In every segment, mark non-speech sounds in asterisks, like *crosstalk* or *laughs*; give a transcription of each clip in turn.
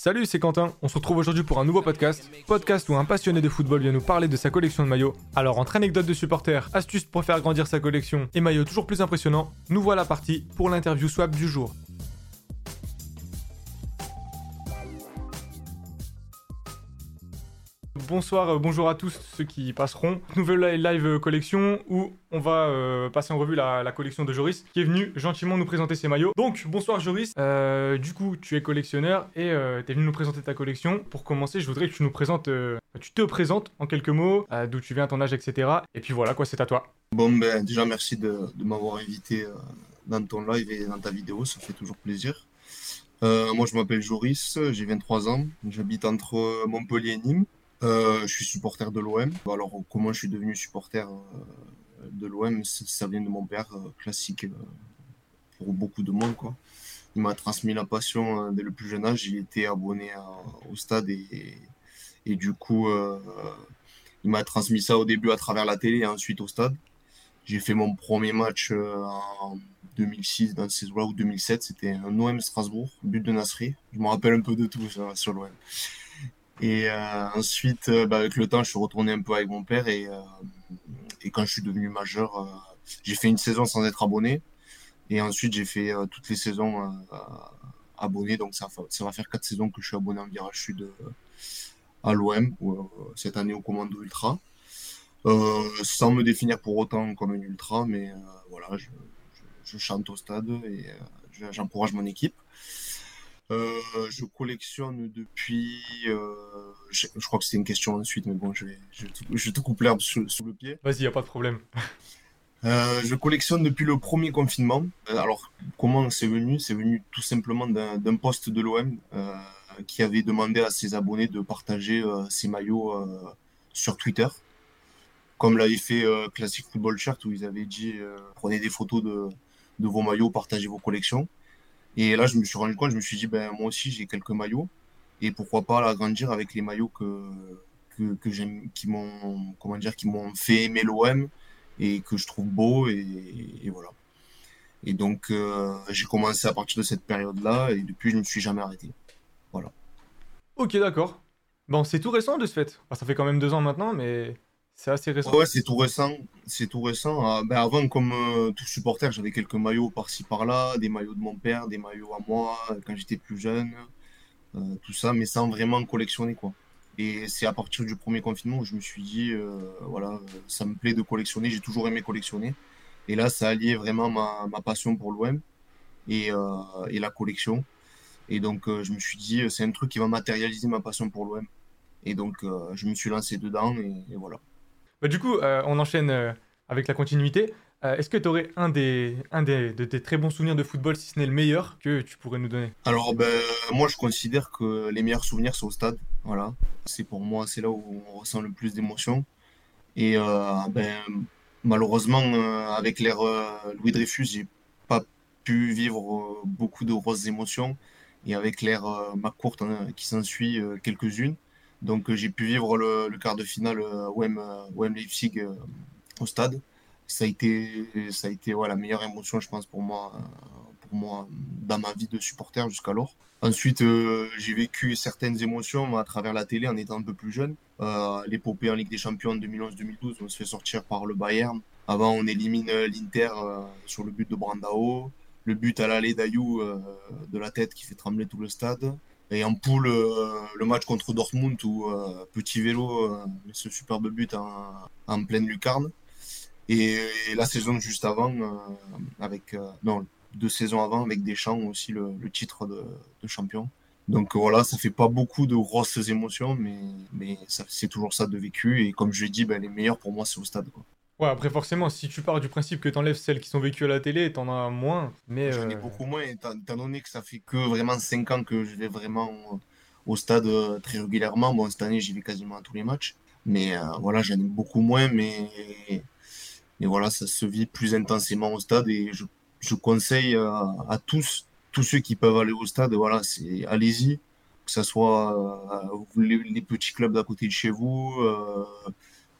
Salut, c'est Quentin. On se retrouve aujourd'hui pour un nouveau podcast. Podcast où un passionné de football vient nous parler de sa collection de maillots. Alors, entre anecdotes de supporters, astuces pour faire grandir sa collection et maillots toujours plus impressionnants, nous voilà partis pour l'interview swap du jour. Bonsoir, euh, bonjour à tous ceux qui passeront. Nouvelle live euh, collection où on va euh, passer en revue la, collection de Joris qui est venu gentiment nous présenter ses maillots. Donc bonsoir Joris, du coup tu es collectionneur et tu es venu nous présenter ta collection. Pour commencer, je voudrais que tu nous présentes, tu te présentes en quelques mots, d'où tu viens, ton âge, etc. Et puis voilà quoi, c'est à toi. Bon ben déjà merci de, m'avoir invité dans ton live et dans ta vidéo, ça fait toujours plaisir. moi, je m'appelle Joris, j'ai 23 ans, j'habite entre Montpellier et Nîmes. Euh, je suis supporter de l'OM. Alors, comment je suis devenu supporter euh, de l'OM Ça vient de mon père, euh, classique pour beaucoup de monde. Quoi. Il m'a transmis la passion dès le plus jeune âge. Il était abonné au stade et, du coup, il m'a transmis ça au début à travers la télé et ensuite au stade. J'ai fait mon premier match en 2006 dans ces là ou 2007. C'était un OM Strasbourg, but de Nasri. Je me rappelle un peu de tout sur l'OM. Et euh, ensuite, euh, bah, avec le temps, je suis retourné un peu avec mon père et, euh, et quand je suis devenu majeur, j'ai fait une saison sans être abonné. Et ensuite, j'ai fait toutes les saisons abonné. Donc, ça, va faire quatre saisons que je suis abonné en virage sud à l'OM, cette année au Commando Ultra. sans me définir pour autant comme un ultra, mais voilà, je, je, chante au stade et j'encourage mon équipe. Euh, je collectionne depuis. Euh, je, crois que c'était une question ensuite, mais bon, je vais, je, je te coupe l'herbe sous, le pied. Vas-y, y a pas de problème. *laughs* Euh, je collectionne depuis le premier confinement. Alors, comment c'est venu? C'est venu tout simplement d'un poste de l'OM qui avait demandé à ses abonnés de partager ses maillots sur Twitter, comme l'avait fait Classic Football Shirt, où ils avaient dit prenez des photos de, de vos maillots, partagez vos collections. Et là, je me suis rendu compte, je me suis dit, ben, moi aussi, j'ai quelques maillots. Et pourquoi pas l'agrandir avec les maillots que, que, que j'aime, qui m'ont, comment dire, qui m'ont fait aimer l'OM et que je trouve beau. Et, voilà. Et donc, euh, j'ai commencé à partir de cette période-là et depuis, je ne me suis jamais arrêté. Voilà. Ok, d'accord. Bon, c'est tout récent de ce fait. ça fait quand même deux ans maintenant, mais c'est assez récent. Ouais, c'est tout récent. C'est tout récent. Ah, ben avant, comme euh, tout supporter, j'avais quelques maillots par-ci par-là, des maillots de mon père, des maillots à moi quand j'étais plus jeune, euh, tout ça, mais sans vraiment collectionner quoi. Et c'est à partir du premier confinement où je me suis dit, euh, voilà, ça me plaît de collectionner. J'ai toujours aimé collectionner. Et là, ça alliait vraiment ma, ma passion pour l'OM et, et, la collection. Et donc, je me suis dit, c'est un truc qui va matérialiser ma passion pour l'OM. Et donc, je me suis lancé dedans et voilà. Bah, du coup, euh, on enchaîne euh, avec la continuité. Euh, est-ce que tu aurais un, des, un des, de tes très bons souvenirs de football, si ce n'est le meilleur, que tu pourrais nous donner? Alors, ben, moi, je considère que les meilleurs souvenirs sont au stade. Voilà. C'est pour moi, c'est là où on ressent le plus d'émotions. Et ben, malheureusement, avec l'ère Louis Dreyfus, j'ai pas pu vivre beaucoup de grosses émotions. Et avec l'ère McCourt qui s'ensuit, quelques-unes. Donc euh, j'ai pu vivre le, quart de finale OM, euh, OM Leipzig euh, au stade. Ça a été, ça a été la meilleure émotion, je pense, pour moi, pour moi dans ma vie de supporter jusqu'alors. Ensuite, j'ai vécu certaines émotions à travers la télé en étant un peu plus jeune. L'épopée en Ligue des Champions en 2011-2012, on se fait sortir par le Bayern. Avant, on élimine l'Inter sur le but de Brandao. Le but à l'aller d'Ayou de la tête qui fait trembler tout le stade. Et en poule, euh, le match contre Dortmund où euh, petit vélo euh, ce superbe but en, pleine lucarne. Et, la saison juste avant, avec non deux saisons avant avec Deschamps aussi le, titre de, champion. Donc voilà, ça fait pas beaucoup de grosses émotions, mais, mais c'est toujours ça de vécu. Et comme je l'ai dit, ben, les meilleurs pour moi, c'est au stade. Quoi. Ouais, après, forcément, si tu pars du principe que tu enlèves celles qui sont vécues à la télé, t'en as moins. Mais, J'en ai euh, beaucoup moins, étant donné que ça fait que vraiment 5 ans que je vais vraiment au stade euh, très régulièrement. Bon, cette année, j'y vais quasiment à tous les matchs. Mais euh, voilà, j'en ai beaucoup moins, mais, mais voilà, ça se vit plus intensément au stade. Et je, je conseille à, tous, tous ceux qui peuvent aller au stade, voilà, c'est allez-y. Que ce soit les, les, petits clubs d'à côté de chez vous euh,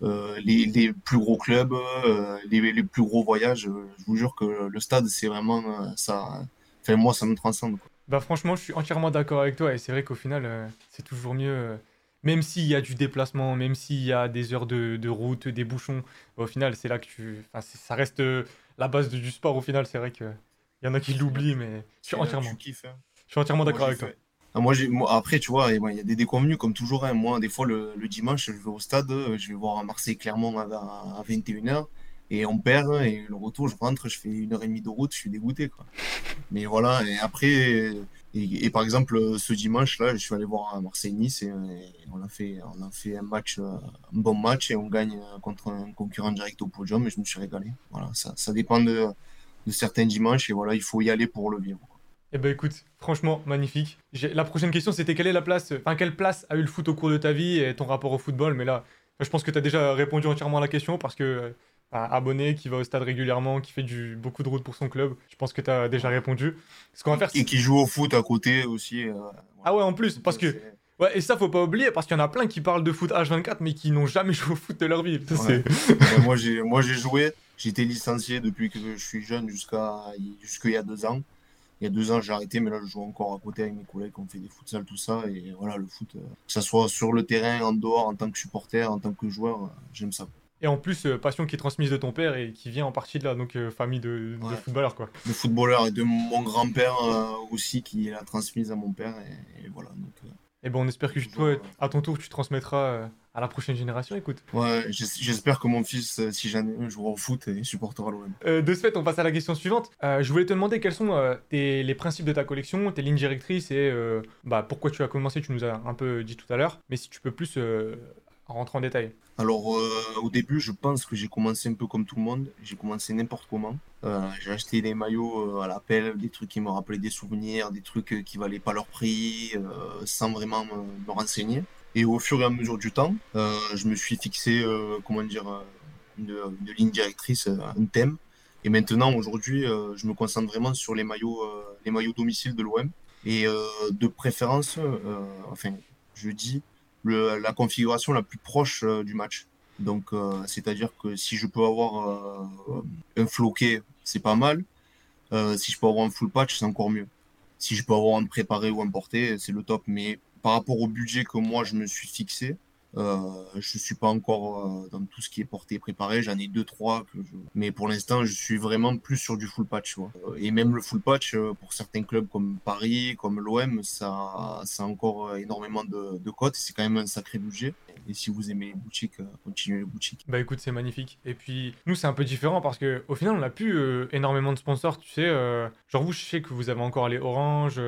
les, les, plus gros clubs, euh, les, les, plus gros voyages. Je vous jure que le stade, c'est vraiment ça. Enfin, moi, ça me transcende. Bah franchement, je suis entièrement d'accord avec toi et c'est vrai qu'au final, euh, c'est toujours mieux, euh, même s'il y a du déplacement, même s'il y a des heures de, de route, des bouchons, au final, c'est là que tu... Enfin, ça reste euh, la base de- du sport au final, c'est vrai que il y en a qui l'oublient, mais je suis entièrement, kiffes, hein. je suis entièrement d'accord avec toi. fait. Ah, moi, moi, après, tu vois, il y a des déconvenus comme toujours. hein. Moi, des fois, le, dimanche, je vais au stade, je vais voir à, à 21h, et on perd, et le retour, je rentre, je fais une heure et demie de route, je suis dégoûté, quoi. Mais voilà, et après, et, par exemple, ce dimanche-là, je suis allé voir Marseille-Nice, et, on a fait, on a fait un match, euh, un bon match, et on gagne euh, contre un concurrent direct au podium, et je me suis régalé. Voilà, ça, ça dépend de, de certains dimanches, et voilà, il faut y aller pour le vivre. Eh ben écoute, franchement, magnifique. La prochaine question, c'était quelle est la place, enfin quelle place a eu le foot au cours de ta vie et ton rapport au football, mais là, je pense que tu as déjà répondu entièrement à la question parce que euh, un abonné qui va au stade régulièrement, qui fait du, beaucoup de route pour son club, je pense que tu as déjà répondu. Ce qu'on va faire, Et qui joue au foot à côté aussi. euh, voilà. Ah ouais, en plus, parce que... Ouais, et ça, faut pas oublier, parce qu'il y en a plein qui parlent de foot H24, mais qui n'ont jamais *laughs* joué au foot de leur vie. Ça, Ouais. c'est- moi, j'ai, moi, j'ai joué. J'étais licencié depuis que je suis jeune jusqu'à jusqu'il y a deux ans. Il y a deux ans, j'ai arrêté, mais là, je joue encore à côté avec mes collègues. On fait des futsal, tout ça. Et voilà, le foot, euh, que ça soit sur le terrain, en dehors, en tant que supporter, en tant que joueur, euh, j'aime ça. Et en plus, euh, passion qui est transmise de ton père et qui vient en partie de là, donc famille de, de footballeurs, quoi. Le footballeur et de mon grand-père euh, aussi, qui l'a transmise à mon père. Et, et voilà. Donc, euh, Et bon, on espère que toi, euh, à ton tour, tu transmettras euh, à la prochaine génération, écoute. ouais, j'es- j'espère que mon fils, euh, si un, jouera au foot et supportera l'OM. Euh, de ce fait, on passe à la question suivante. Euh, je voulais te demander quels sont euh, tes- les principes de ta collection, tes lignes directrices et bah, pourquoi tu as commencé. Tu nous as un peu dit tout à l'heure, mais si tu peux plus rentrer en détail. Alors, euh, au début, je pense que j'ai commencé un peu comme tout le monde. J'ai commencé n'importe comment. Euh, j'ai acheté des maillots euh, à l'appel, des trucs qui me rappelaient des souvenirs, des trucs qui valaient pas leur prix, sans vraiment me, renseigner. Et au fur et à mesure du temps, je me suis fixé, comment dire, une, une ligne directrice, un thème. Et maintenant, aujourd'hui, je me concentre vraiment sur les maillots, les maillots domicile de l'OM. Et de préférence, enfin, je dis la configuration la plus proche euh, du match. Donc, euh, c'est-à-dire que si je peux avoir euh, un floqué, c'est pas mal. Si je peux avoir un full patch, c'est encore mieux. Si je peux avoir un préparé ou un porté, c'est le top. Mais par rapport au budget que moi je me suis fixé, euh, je suis pas encore euh, dans tout ce qui est porté et préparé. J'en ai deux, trois. Que je... Mais pour l'instant, je suis vraiment plus sur du full patch. Euh, Et même le full patch, euh, pour certains clubs comme Paris, comme l'OM, ça, ça a encore énormément de, cotes. C'est quand même un sacré budget. Et si vous aimez les boutiques, continuez les boutiques. Bah écoute, c'est magnifique. Et puis, nous, c'est un peu différent parce que au final, on n'a plus énormément de sponsors, tu sais. genre, vous, je sais que vous avez encore les Orange,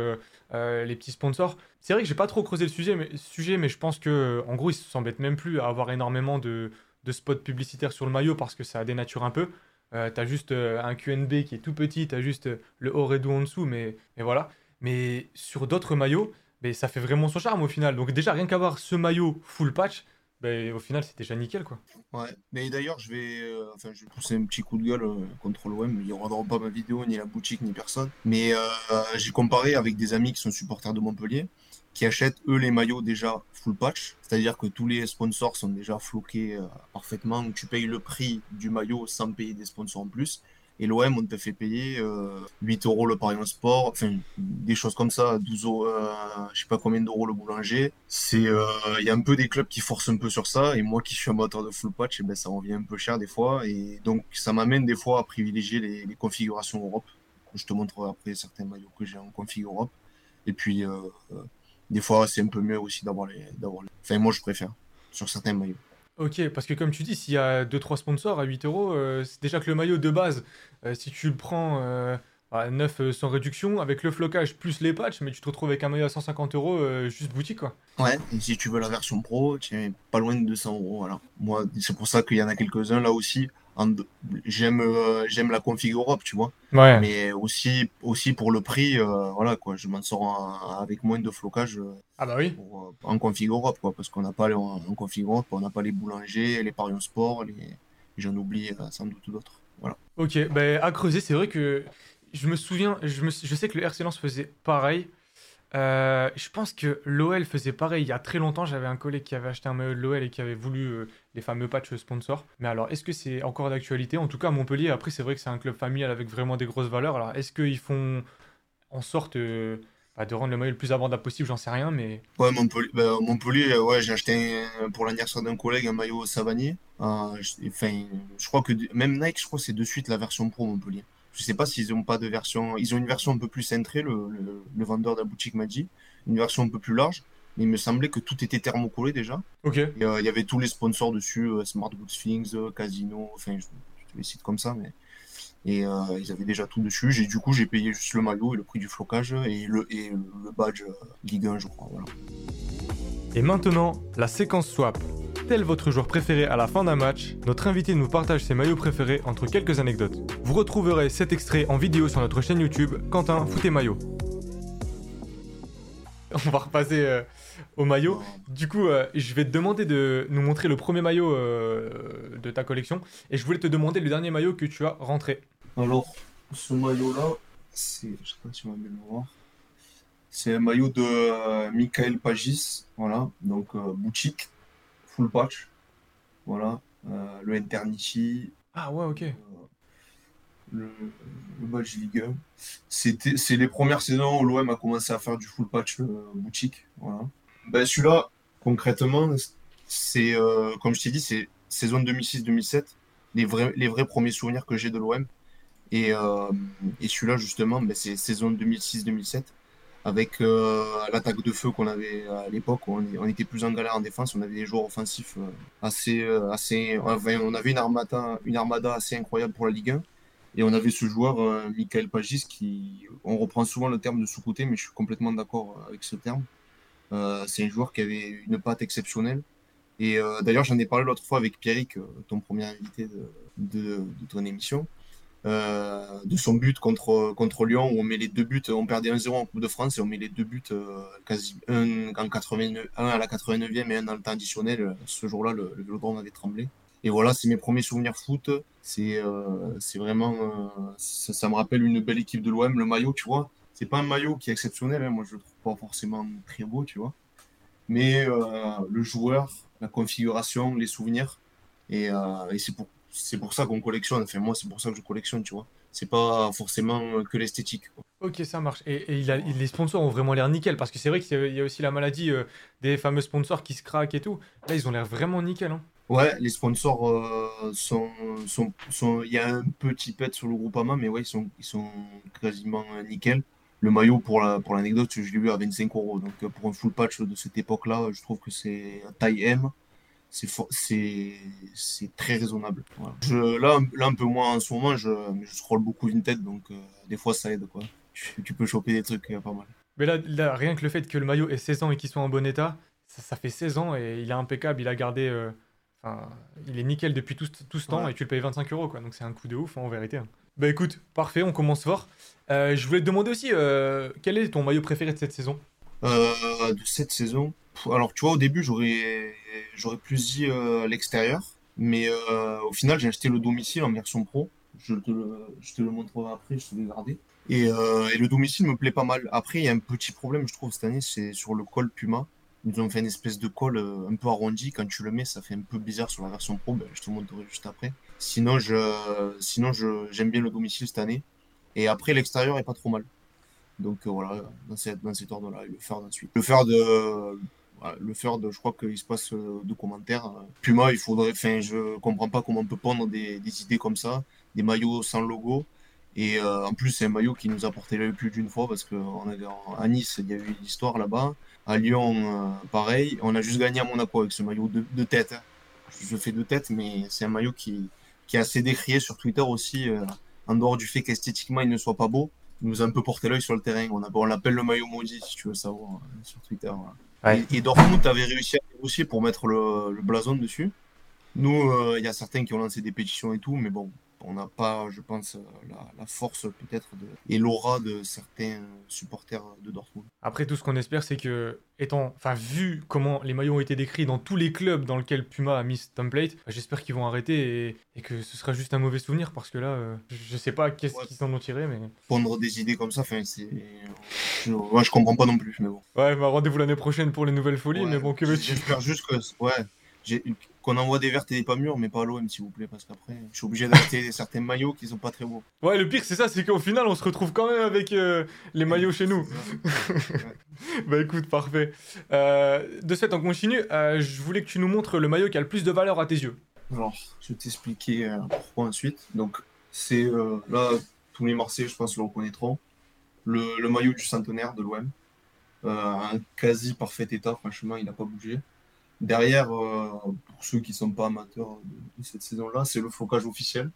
euh, les petits sponsors. C'est vrai que j'ai pas trop creusé le sujet, mais, mais je pense que, en gros, ils s'embêtent même plus à avoir énormément de, spots publicitaires sur le maillot parce que ça dénature un peu. Euh, t'as juste euh, un QNB qui est tout petit, t'as juste euh, le Oredo en dessous, mais, mais voilà. Mais sur d'autres maillots, ben, ça fait vraiment son charme au final. Donc déjà, rien qu'avoir ce maillot full patch, ben, au final, c'est déjà nickel, quoi. Ouais, mais d'ailleurs, je vais, euh, enfin, je vais pousser un petit coup de gueule euh, contre l'OM. Ils ne regarderont pas ma vidéo, ni la boutique, ni personne. Mais euh, j'ai comparé avec des amis qui sont supporters de Montpellier, qui achètent eux les maillots déjà full patch. C'est-à-dire que tous les sponsors sont déjà floqués parfaitement. Tu payes le prix du maillot sans payer des sponsors en plus. Et l'OM, on te fait payer euh, 8 euros le pari en sport, enfin des choses comme ça, 12 euros, euh, je sais pas combien d'euros le boulanger. C'est, euh, il y a un peu des clubs qui forcent un peu sur ça, et moi qui suis amateur de full patch, eh ben, ça revient un peu cher des fois, et donc ça m'amène des fois à privilégier les, configurations Europe. Je te montrerai après certains maillots que j'ai en config Europe. Et puis, euh, euh, des fois, c'est un peu mieux aussi d'avoir les, d'avoir les... Enfin, moi, je préfère sur certains maillots. Ok, parce que comme tu dis, s'il y a 2-3 sponsors à 8 euros, euh, déjà que le maillot de base, euh, si tu le prends euh, à 9 euh, sans réduction, avec le flocage plus les patchs, mais tu te retrouves avec un maillot à 150 euros euh, juste boutique, quoi. Ouais, et si tu veux la version pro, tu es pas loin de 200 euros. Voilà. Moi, c'est pour ça qu'il y en a quelques-uns là aussi. J'aime euh, j'aime la config Europe, tu vois. Ouais. Mais aussi, aussi pour le prix, voilà quoi, je m'en sors avec moins de flocage Ah bah oui. pour, en config Europe, quoi, parce qu'on n'a pas les- en, en config Europe, on n'a pas les boulangers, les parions sport, les... j'en oublie sans doute d'autres. Voilà. Ok, bah, à creuser, c'est vrai que je me souviens, je, sais que le RC Lens faisait pareil. Euh, je pense que l'OL faisait pareil il y a très longtemps. J'avais un collègue qui avait acheté un maillot de l'OL et qui avait voulu euh, les fameux patchs sponsors. Mais alors, est-ce que c'est encore d'actualité? En tout cas, Montpellier, après, c'est vrai que c'est un club familial avec vraiment des grosses valeurs. Alors, est-ce qu'ils font en sorte euh, de rendre le maillot le plus abordable possible, j'en sais rien, mais. Ouais, Montpellier, bah, Montpellier ouais, j'ai acheté pour l'anniversaire d'un collègue un maillot Savanier. enfin, je crois que même Nike, je crois que c'est de suite la version pro Montpellier. Je sais pas s'ils ont pas de version. Ils ont une version un peu plus cintrée, le, le, vendeur de la boutique m'a dit. Une version un peu plus large. Mais il me semblait que tout était thermocollé déjà. Ok. Euh, il y avait tous les sponsors dessus, euh, Smart Goods Things, euh, Casino, enfin, je, je les cite comme ça, mais. Et ils avaient déjà tout dessus. Du coup, j'ai payé juste le maillot et le prix du flocage et le, et le badge Ligue 1, je crois. Voilà. Et maintenant, la séquence swap. Tel votre joueur préféré à la fin d'un match, notre invité nous partage ses maillots préférés entre quelques anecdotes. Vous retrouverez cet extrait en vidéo sur notre chaîne YouTube Quentin Foot Maillot. *laughs* On va repasser euh, au maillot. Du coup, euh, je vais te demander de nous montrer le premier maillot euh, de ta collection. Et je voulais te demander le dernier maillot que tu as rentré. Alors, ce maillot-là, c'est. Je sais pas si on va bien le voir. C'est un maillot de Michael Pagis. Voilà. Donc, boutique full patch. Voilà. Euh, le Eternity. Ah ouais, ok. Euh, le, le Ligue 1. C'est les premières saisons où l'OM a commencé à faire du full patch euh, boutique. Voilà. Ben, Celui-là, concrètement, c'est, comme je t'ai dit, c'est saison 2006-2007. Les vrais, les vrais premiers souvenirs que j'ai de l'OM. Et, et celui-là, justement, ben, c'est saison 2006-2007 avec euh, l'attaque de feu qu'on avait à l'époque, on, était plus en galère en défense, on avait des joueurs offensifs euh, assez, euh, assez, on avait une armada, une armada assez incroyable pour la Ligue 1. Et on avait ce joueur, Michael Pagis, qui, on reprend souvent le terme de sous-côté, mais je suis complètement d'accord avec ce terme. c'est un joueur qui avait une patte exceptionnelle. Et d'ailleurs, j'en ai parlé l'autre fois avec Pierrick, ton premier invité de ton émission. Euh, de son but contre, contre Lyon où on met les deux buts, on perdait 1-0 en Coupe de France et on met les deux buts euh, quasi un, en 89, un à la 89e et un dans le temps additionnel. Ce jour-là, le, le Vélodrome avait tremblé. Et voilà, c'est mes premiers souvenirs foot. C'est euh, vraiment. Ça, me rappelle une belle équipe de l'OM. Le maillot, tu vois, c'est pas un maillot qui est exceptionnel. Hein. Moi, je le trouve pas forcément très beau, tu vois. Mais le joueur, la configuration, les souvenirs. Et, et c'est pour, c'est pour ça qu'on collectionne. Enfin, moi, c'est pour ça que je collectionne, tu vois. C'est pas forcément que l'esthétique. Ok, ça marche. Et, il a, les sponsors ont vraiment l'air nickel parce que c'est vrai qu'il y a aussi la maladie euh, des fameux sponsors qui se craquent et tout. Là, ils ont l'air vraiment nickel. Hein. Ouais, les sponsors euh, sont, sont, Il y a un petit pet sur le groupe AMA, mais ouais, ils sont, ils sont quasiment euh, nickel. Le maillot, pour l'anecdote, pour je l'ai vu à 25 euros. Donc, pour un full patch de cette époque-là, je trouve que c'est taille M c'est très raisonnable. Je, là, là, un peu moins en ce moment, je, je scroll beaucoup Vinted, donc euh, des fois ça aide. Quoi. Tu, peux choper des trucs euh, pas mal. Mais là, là, rien que le fait que le maillot ait 16 ans et qu'il soit en bon état, ça, fait 16 ans et il est impeccable, il a gardé. Euh, il est nickel depuis tout, tout ce temps et tu le payes 25 euros, quoi. Donc c'est un coup de ouf hein, en vérité. Hein. Bah écoute, parfait, on commence fort. je voulais te demander aussi, quel est ton maillot préféré de cette saison? De cette saison? Alors, tu vois, au début, j'aurais, j'aurais plus dit euh, l'extérieur, mais euh, au final, j'ai acheté le domicile en version pro. Je te le, je te le montrerai après, je te l'ai gardé. Et, euh, et, le domicile me plaît pas mal. Après, il y a un petit problème, je trouve, cette année, c'est sur le col Puma. Ils ont fait une espèce de col un peu arrondi. Quand tu le mets, ça fait un peu bizarre sur la version pro. Ben, je te montrerai juste après. Sinon, je, sinon je, j'aime bien le domicile cette année. Et après, l'extérieur est pas trop mal. Donc voilà, dans, cette, dans cet ordre-là, le faire ensuite. Le faire de le faire je crois qu'il se passe euh, de commentaires. Puma, il faudrait, enfin, je comprends pas comment on peut prendre des, idées comme ça, des maillots sans logo. Et euh, en plus, c'est un maillot qui nous a porté l'œil plus d'une fois parce qu'à Nice, il y a eu l'histoire là-bas. À Lyon, euh, pareil. On a juste gagné à Monaco avec ce maillot de, tête. Je fais de tête, mais c'est un maillot qui, qui est assez décrié sur Twitter aussi, en dehors du fait qu'esthétiquement il ne soit pas beau. Il nous a un peu porté l'œil sur le terrain. On, on l'appelle le maillot maudit, si tu veux savoir, sur Twitter. Et, Dortmund avait réussi à négocier pour mettre le, blason dessus. Nous, euh, il y a certains qui ont lancé des pétitions et tout, mais bon, on n'a pas, je pense, la, force peut-être et l'aura de certains supporters de Dortmund. Après, tout ce qu'on espère, c'est que, étant, enfin, vu comment les maillots ont été décrits dans tous les clubs dans lesquels Puma a mis ce template, bah, j'espère qu'ils vont arrêter et, que ce sera juste un mauvais souvenir parce que là, euh, je sais pas qu'est-ce qu'ils s'en ont tiré, mais. Prendre des idées comme ça, enfin, c'est. Je, je comprends pas non plus, mais bon. Ouais, bah, rendez-vous l'année prochaine pour les nouvelles folies, mais bon, que veux-tu? J'espère juste que. Ouais. Qu'on envoie des vertes et des pas mûres, mais pas à l'OM, s'il vous plaît, parce qu'après, je suis obligé d'acheter certains maillots qui sont pas très beaux. Ouais, le pire, c'est ça, c'est qu'au final, on se retrouve quand même avec euh, les maillots chez nous. *laughs* bah écoute, parfait. Euh, de ce fait, on continue. Euh, je voulais que tu nous montres le maillot qui a le plus de valeur à tes yeux. Alors, je vais t'expliquer pourquoi ensuite. Donc, c'est là, tous les Marseillais, je pense, le reconnaîtront. Le, le maillot du centenaire de l'OM. un quasi parfait état, franchement, il n'a pas bougé. Derrière, euh, pour ceux qui ne sont pas amateurs de, cette saison-là, c'est le flocage officiel.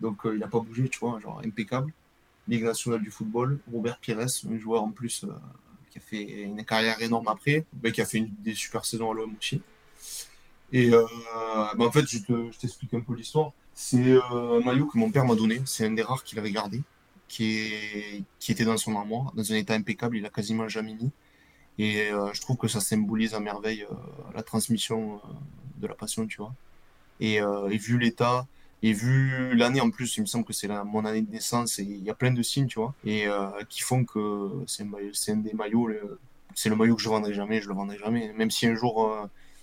Donc euh, il n'a pas bougé, tu vois, genre impeccable. Ligue nationale du football, Robert Pires, un joueur en plus euh, qui a fait une carrière énorme après, mais qui a fait des super saisons à l'OM aussi. Et bah, en fait, je, t'explique un peu l'histoire. C'est un maillot que mon père m'a donné. C'est un des rares qu'il avait gardé, qui, qui était dans son armoire, dans un état impeccable. Il a quasiment jamais mis. Et euh, je trouve que ça symbolise à merveille euh, la transmission euh, de la passion, tu vois. Et, vu l'état, et vu l'année en plus, il me semble que c'est mon année de naissance, et il y a plein de signes, tu vois, et qui font que c'est un, un, des maillots, c'est le maillot que je vendrai jamais, je le vendrai jamais. Même si un jour,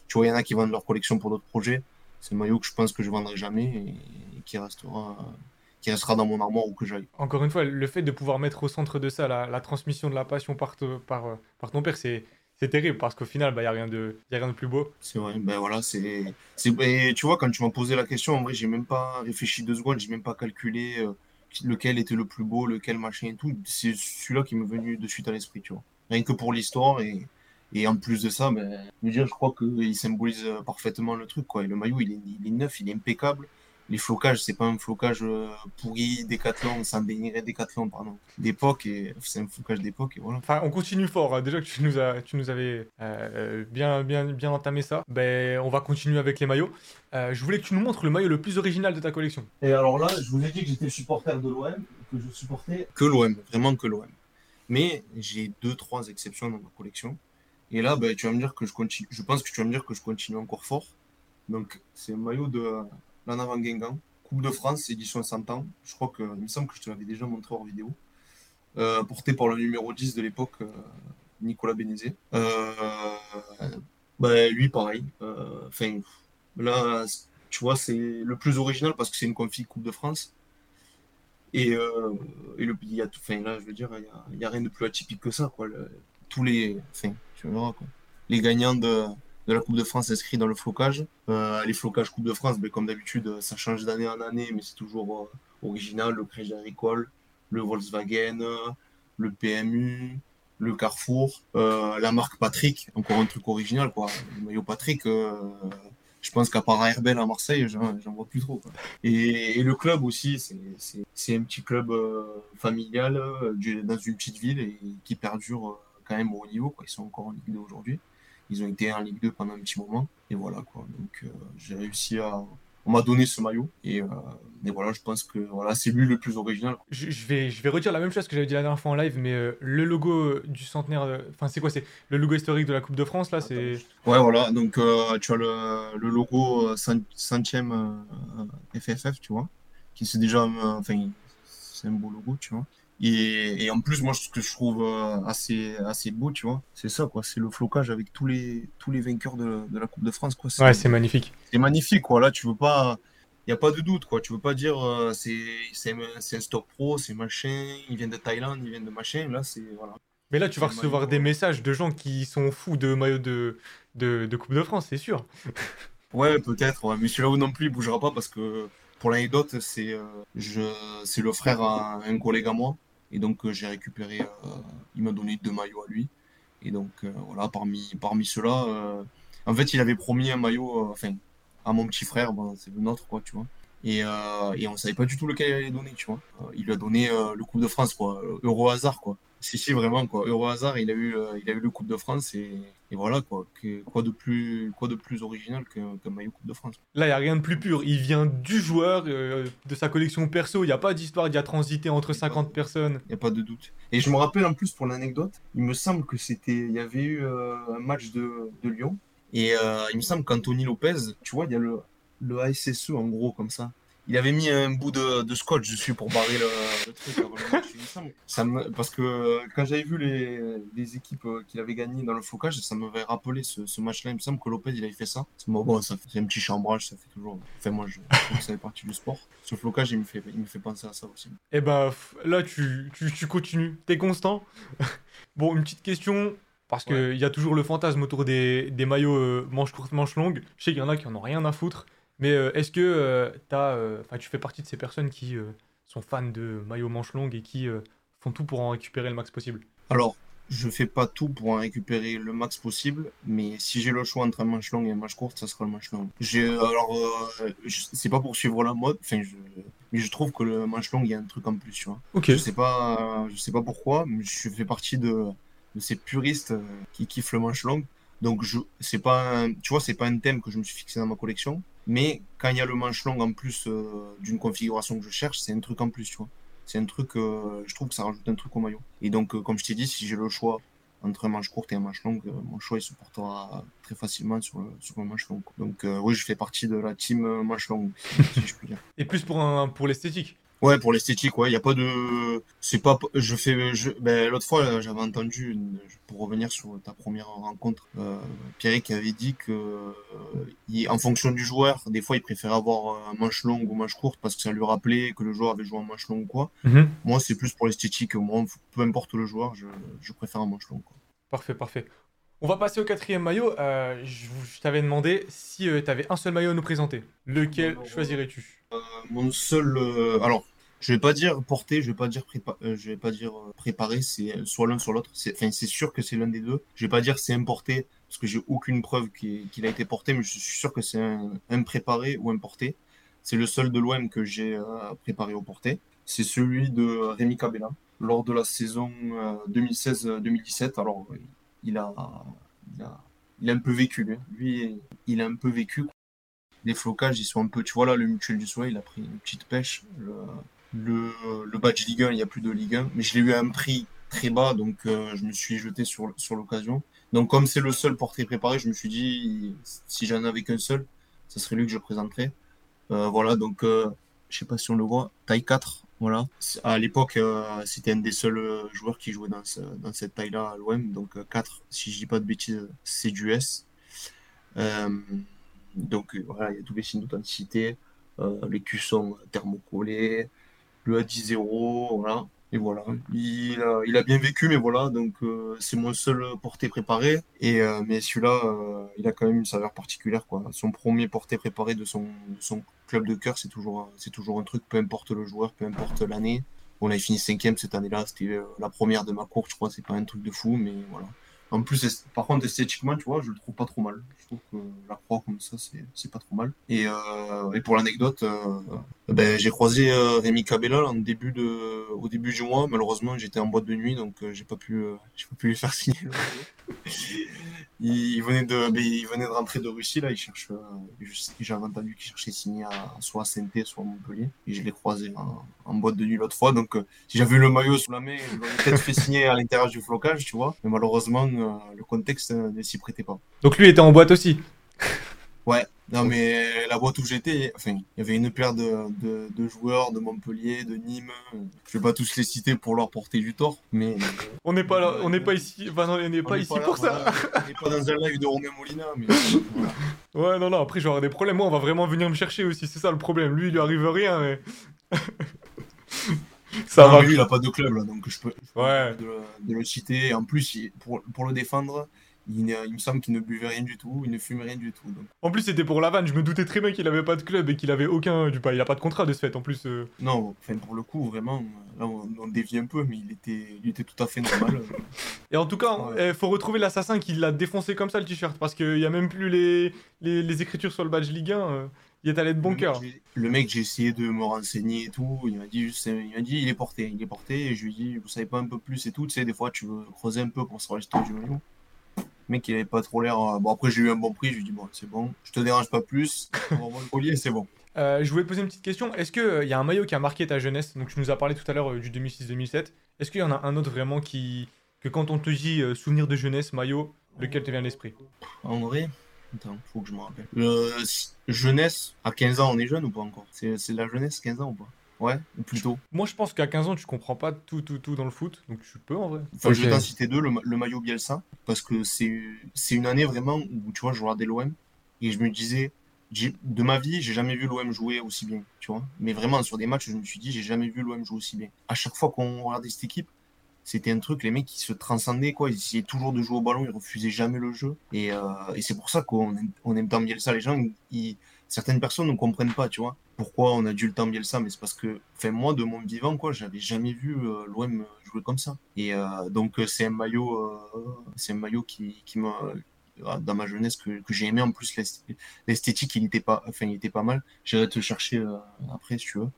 tu vois, il y en a qui vendent leur collection pour d'autres projets, c'est un maillot que je pense que je vendrai jamais et qui restera qui restera dans mon armoire ou que j'aille. Encore une fois, le fait de pouvoir mettre au centre de ça la, transmission de la passion par, par, par ton père, c'est c'est terrible parce qu'au final, il bah, n'y a, rien de, y a rien de plus beau. C'est vrai, ben voilà, c'est. Et tu vois, quand tu m'as posé la question, en vrai, j'ai même pas réfléchi deux secondes, j'ai même pas calculé euh, lequel était le plus beau, lequel machin et tout. C'est celui-là qui m'est venu de suite à l'esprit, tu vois. Rien que pour l'histoire et, et en plus de ça, ben, je, dire, je crois qu'il symbolise parfaitement le truc, quoi. Et le maillot, il est, il est neuf, il est impeccable les flocages, c'est pas un flocage euh, pourri décathlon, sans dénigrer décathlon, pardon, d'époque, et c'est un flocage d'époque, et voilà. Enfin, on continue fort. Hein. Déjà que tu nous, as, tu nous avais euh, bien, bien, bien entamé ça, ben, on va continuer avec les maillots. Euh, je voulais que tu nous montres le maillot le plus original de ta collection. Et alors là, je vous ai dit que j'étais supporter de l'OM, que je supportais que l'OM, vraiment que l'OM. Mais j'ai deux, trois exceptions dans ma collection. Et là, ben, tu vas me dire que je continue. Je pense que tu vas me dire que je continue encore fort. Donc, c'est un maillot de l'en avant Guingamp. Coupe de France, édition 100 ans. Je crois que, il me semble que je te l'avais déjà montré en vidéo. Euh, porté par le numéro 10 de l'époque, euh, Nicolas Bénézé. Euh, bah, lui, pareil. Enfin, là, tu vois, c'est le plus original parce que c'est une config Coupe de France. Et, et le, y a tout, enfin, là, je veux dire, il n'y a, rien de plus atypique que ça, quoi. tous les, tu verras. Les gagnants de, de la Coupe de France inscrit dans le flocage. Euh, les flocages Coupe de France, ben, comme d'habitude, ça change d'année en année, mais c'est toujours euh, original. Le Crédit Agricole, le Volkswagen, le PMU, le Carrefour, euh, la marque Patrick, encore un truc original, quoi. Le maillot Patrick, je pense qu'à part Herbel à Marseille, j'en vois plus trop. Et, le club aussi, c'est un petit club familial dans une petite ville et qui perdure quand même au niveau. Ils sont encore en Ligue 2 aujourd'hui. Ils ont été en Ligue 2 pendant un petit moment. Et voilà, quoi. Donc, euh, j'ai réussi à. On m'a donné ce maillot. Et, euh, et, voilà, je pense que voilà, c'est lui le plus original. Je, vais, je vais redire la même chose que j'avais dit la dernière fois en live, mais euh, le logo du centenaire. Enfin, c'est quoi C'est le logo historique de la Coupe de France, là c'est... Ouais, voilà. Donc, tu as le, le logo centième FFF, tu vois. Qui c'est déjà. Enfin, c'est un beau logo, tu vois. Et, en plus, moi, ce que je trouve euh, assez, assez beau, tu vois, c'est ça, quoi. C'est le flocage avec tous les, tous les vainqueurs de, la Coupe de France, quoi. Ouais, c'est magnifique. C'est magnifique, quoi. Là, tu veux pas. Il n'y a pas de doute, quoi. Tu veux pas dire euh, c'est un stock pro, c'est machin, il vient de Thaïlande, il vient de machin. Là, c'est. Voilà. Mais là, tu vas recevoir des messages de gens qui sont fous de maillot de, de, Coupe de France, c'est sûr. ouais, peut-être. Mais celui-là non plus, il bougera pas parce que pour l'anecdote, c'est euh, le frère à un collègue à moi. Et donc, euh, j'ai récupéré, euh, il m'a donné deux maillots à lui. Et donc, euh, voilà, parmi, parmi ceux-là, en fait, il avait promis un maillot, à mon petit frère, c'est le nôtre, quoi, tu vois. Et, et on savait pas du tout lequel il allait donner, tu vois. il lui a donné le Coupe de France, quoi, euro hasard, quoi. Si, si, vraiment, quoi. Euro hasard, il a eu, il a eu le Coupe de France et, et voilà, quoi. quoi, de plus, quoi de plus original qu'un maillot Coupe de France Là, il n'y a rien de plus pur. Il vient du joueur, de sa collection perso. Il n'y a pas d'histoire, il y a transité entre 50 personnes. Il n'y a pas de doute. Et je me rappelle en plus pour l'anecdote, il me semble que c'était. Il y avait eu un match de, de Lyon. Et il me semble qu'Anthony Lopez, tu vois, il y a le, le ASSE en gros, comme ça. Il avait mis un bout de, de scotch dessus pour barrer le, le truc avant le match. Ça me- parce que euh, quand j'avais vu les, les équipes euh, qu'il avait gagnées dans le flocage, ça m'avait rappelé ce, ce match-là. Il me semble que Lopez il avait fait ça. C'est bon, bon, ça fait c'est un petit chambrage, ça fait toujours. Enfin, moi, je, je trouve que ça fait partie du sport. Ce flocage, il me fait, il me fait penser à ça aussi. Eh ben f- là, tu, tu, tu continues, t'es constant. *laughs* bon, une petite question, parce qu'il y a toujours le fantasme autour des, des maillots euh, manches courtes, manches longues. Je sais qu'il y en a qui en ont rien à foutre, mais euh, est-ce que euh, t'as, euh, tu fais partie de ces personnes qui sont fans de maillots manches longues et qui font tout pour en récupérer le max possible? Alors, je fais pas tout pour en récupérer le max possible, mais si j'ai le choix entre un manche long et un manche courte, ça sera le manche long. J'ai, alors, euh, c'est pas pour suivre la mode, enfin, je, mais je trouve que le manche long, il y a un truc en plus, tu vois. Ok. Je sais pas, je sais pas pourquoi, mais je fais partie de, de ces puristes qui kiffent le manche long. Donc, je, c'est pas, un- tu vois, c'est pas un thème que je me suis fixé dans ma collection, mais quand il y a le manche long en plus euh, d'une configuration que je cherche, c'est un truc en plus, tu vois. C'est un truc, euh, je trouve que ça rajoute un truc au maillot. Et donc, euh, comme je t'ai dit, si j'ai le choix entre un manche courte et un manche long, euh, mon choix il se portera très facilement sur le, sur le manche long. Donc, oui, je fais partie de la team manche long, si, *laughs* si je puis dire. Et plus pour, un, pour l'esthétique. Ouais, pour l'esthétique, ouais, il y a pas de, c'est pas, je fais, je, ben, l'autre fois, là, j'avais entendu, une- pour revenir sur ta première rencontre, euh, Pierre qui avait dit que, euh, il- en fonction du joueur, des fois, il préférait avoir un manche long ou manche courte parce que ça lui rappelait que le joueur avait joué en manche long ou quoi. Moi, c'est plus pour l'esthétique. Moi, peu importe le joueur, je, je préfère un manche long. Quoi. Parfait, parfait. On va passer au quatrième maillot. Euh, je je t'avais demandé si tu avais un seul maillot à nous présenter. Lequel choisirais-tu? Euh, mon seul, euh, alors, je vais pas dire porter, je vais pas dire prépa- euh, je vais pas dire euh, préparer, c'est soit l'un soit l'autre. C'est, sûr que c'est l'un des deux. Je vais pas dire c'est importé parce que j'ai aucune preuve qu'il a été porté, mais je suis sûr que c'est un, préparé ou un porté. C'est le seul de l'OM que j'ai euh, préparé au porté. C'est celui de Rémi Cabella lors de la saison euh, 2016-2017. Alors, euh, il a, il a, il a un peu vécu. lui. Lui, il a un peu vécu les flocages, ils sont un peu, tu vois là, le Mutuel du Soleil, il a pris une petite pêche. Le, le badge Ligue 1, il n'y a plus de Ligue 1, mais je l'ai eu à un prix très bas, donc euh, je me suis jeté sur, sur l'occasion. Donc comme c'est le seul portrait préparé, je me suis dit, si j'en avais qu'un seul, ça serait lui que je présenterais. Euh, voilà, donc euh, je sais pas si on le voit, taille 4, voilà. À l'époque, c'était un des seuls joueurs qui jouait dans, ce- dans cette taille-là à l'OM, donc euh, 4, si je dis pas de bêtises, c'est du S. Donc voilà, il y a tous les signes d'authenticité, les cuissons thermocollés, le A10-0, voilà. Et voilà, il a, il a bien vécu, mais voilà, donc euh, c'est mon seul porté préparé. Et, euh, mais celui-là, euh, il a quand même une saveur particulière, quoi. Son premier porté préparé de son, son club de cœur, c'est toujours, c'est toujours un truc, peu importe le joueur, peu importe l'année. On a fini cinquième cette année-là, c'était la première de ma course, je crois, c'est pas un truc de fou, mais voilà. En plus, par contre, esthétiquement, tu vois, je le trouve pas trop mal. Je trouve que la croix comme ça, c'est c'est pas trop mal. Et, et pour l'anecdote, ben, j'ai croisé euh, Rémi Cabella en début de, au début du mois. Malheureusement, j'étais en boîte de nuit, donc euh, j'ai pas pu, euh, j'ai pas pu lui faire signer. *laughs* il, il venait de, ben, il venait de rentrer de Russie là. Il cherche, euh, j'avais entendu qu'il cherchait signer à, soit à saint soit à Montpellier. Et je l'ai croisé en, en boîte de nuit l'autre fois. Donc, euh, si j'avais eu le maillot sous la main, je l'aurais peut-être fait signer à l'intérieur du flocage, tu vois. Mais malheureusement, euh, le contexte euh, ne s'y prêtait pas. Donc lui était en boîte aussi. Ouais, non mais la boîte où j'étais, enfin, il y avait une paire de, de, de joueurs de Montpellier, de Nîmes. Je vais pas tous les citer pour leur porter du tort, mais On n'est pas là, on n'est pas ici, enfin non, on n'est pas ici pour ça. On n'est pas dans un live de Romain Molina, mais. *laughs* Ouais, non, non, après j'aurai des problèmes. Moi, on va vraiment venir me chercher aussi, c'est ça le problème. Lui, il lui arrive rien, mais. *laughs* ça Non, va. mais lui, il a pas de club là, donc je peux, Ouais. de, de le citer. Et en plus, pour, pour le défendre, il, me semble qu'il ne buvait rien du tout, il ne fumait rien du tout. Donc, En plus, c'était pour la vanne. Je me doutais très bien qu'il avait pas de club et qu'il avait aucun. Du pas, il a pas de contrat de ce fait. En plus, euh, non, enfin pour le coup, vraiment, là on, on dévie un peu, mais il était, il était tout à fait normal. *laughs* Et en tout cas, Ouais. il faut retrouver l'assassin qui l'a défoncé comme ça le t-shirt parce qu'il y a même plus les, les, les écritures sur le badge Ligue 1. euh, il est allé de bon Le cœur. mec, Le mec, j'ai essayé de me renseigner et tout. Il m'a dit, juste- il m'a dit, il est porté, il est porté. Et je lui ai dit, vous savez pas un peu plus et tout. Tu sais, des fois, tu veux creuser un peu pour savoir l'histoire du maillot. Le mec, il avait pas trop l'air. euh, Bon, après, j'ai eu un bon prix. Je lui ai dit, bon, c'est bon, je te dérange pas plus. On va voir le collier, c'est bon. *laughs* Euh, je voulais poser une petite question. Est-ce qu'il y a un maillot qui a marqué ta jeunesse? Donc, tu nous as parlé tout à l'heure euh, du 2006-2007. Est-ce qu'il y en a un autre vraiment qui. que quand on te dit euh, souvenir de jeunesse, maillot, lequel te vient à l'esprit? En vrai, Attends, faut que je me rappelle. Euh, jeunesse, à 15 ans, on est jeune ou pas encore? C'est de la jeunesse, 15 ans ou pas? Ouais, ou plutôt. Moi, je pense qu'à 15 ans, tu comprends pas tout, tout, tout dans le foot, donc tu peux en vrai. Enfin, Je vais t'en citer deux, le, le, maillot Bielsa, parce que c'est une année vraiment où, tu vois, je regardais l'OM et je me disais, de ma vie, j'ai jamais vu l'OM jouer aussi bien, tu vois. Mais vraiment, sur des matchs, je me suis dit, j'ai jamais vu l'OM jouer aussi bien. À chaque fois qu'on regardait cette équipe, c'était un truc, les mecs qui se transcendaient, quoi. Ils essayaient toujours de jouer au ballon, ils refusaient jamais le jeu. Et, euh, et c'est pour ça qu'on aime, on aime tant Bielsa. Les gens, ils, certaines personnes ne comprennent pas, tu vois. Pourquoi on a dû le temps Bielsa Mais c'est parce que, enfin, moi, de mon vivant, quoi, j'avais jamais vu euh, l'OM jouer comme ça. Et euh, donc, c'est un maillot, c'est un maillot qui, qui m'a dans ma jeunesse que, que j'ai aimé en plus l'esthétique il était pas enfin il était pas mal j'irai te chercher après si tu veux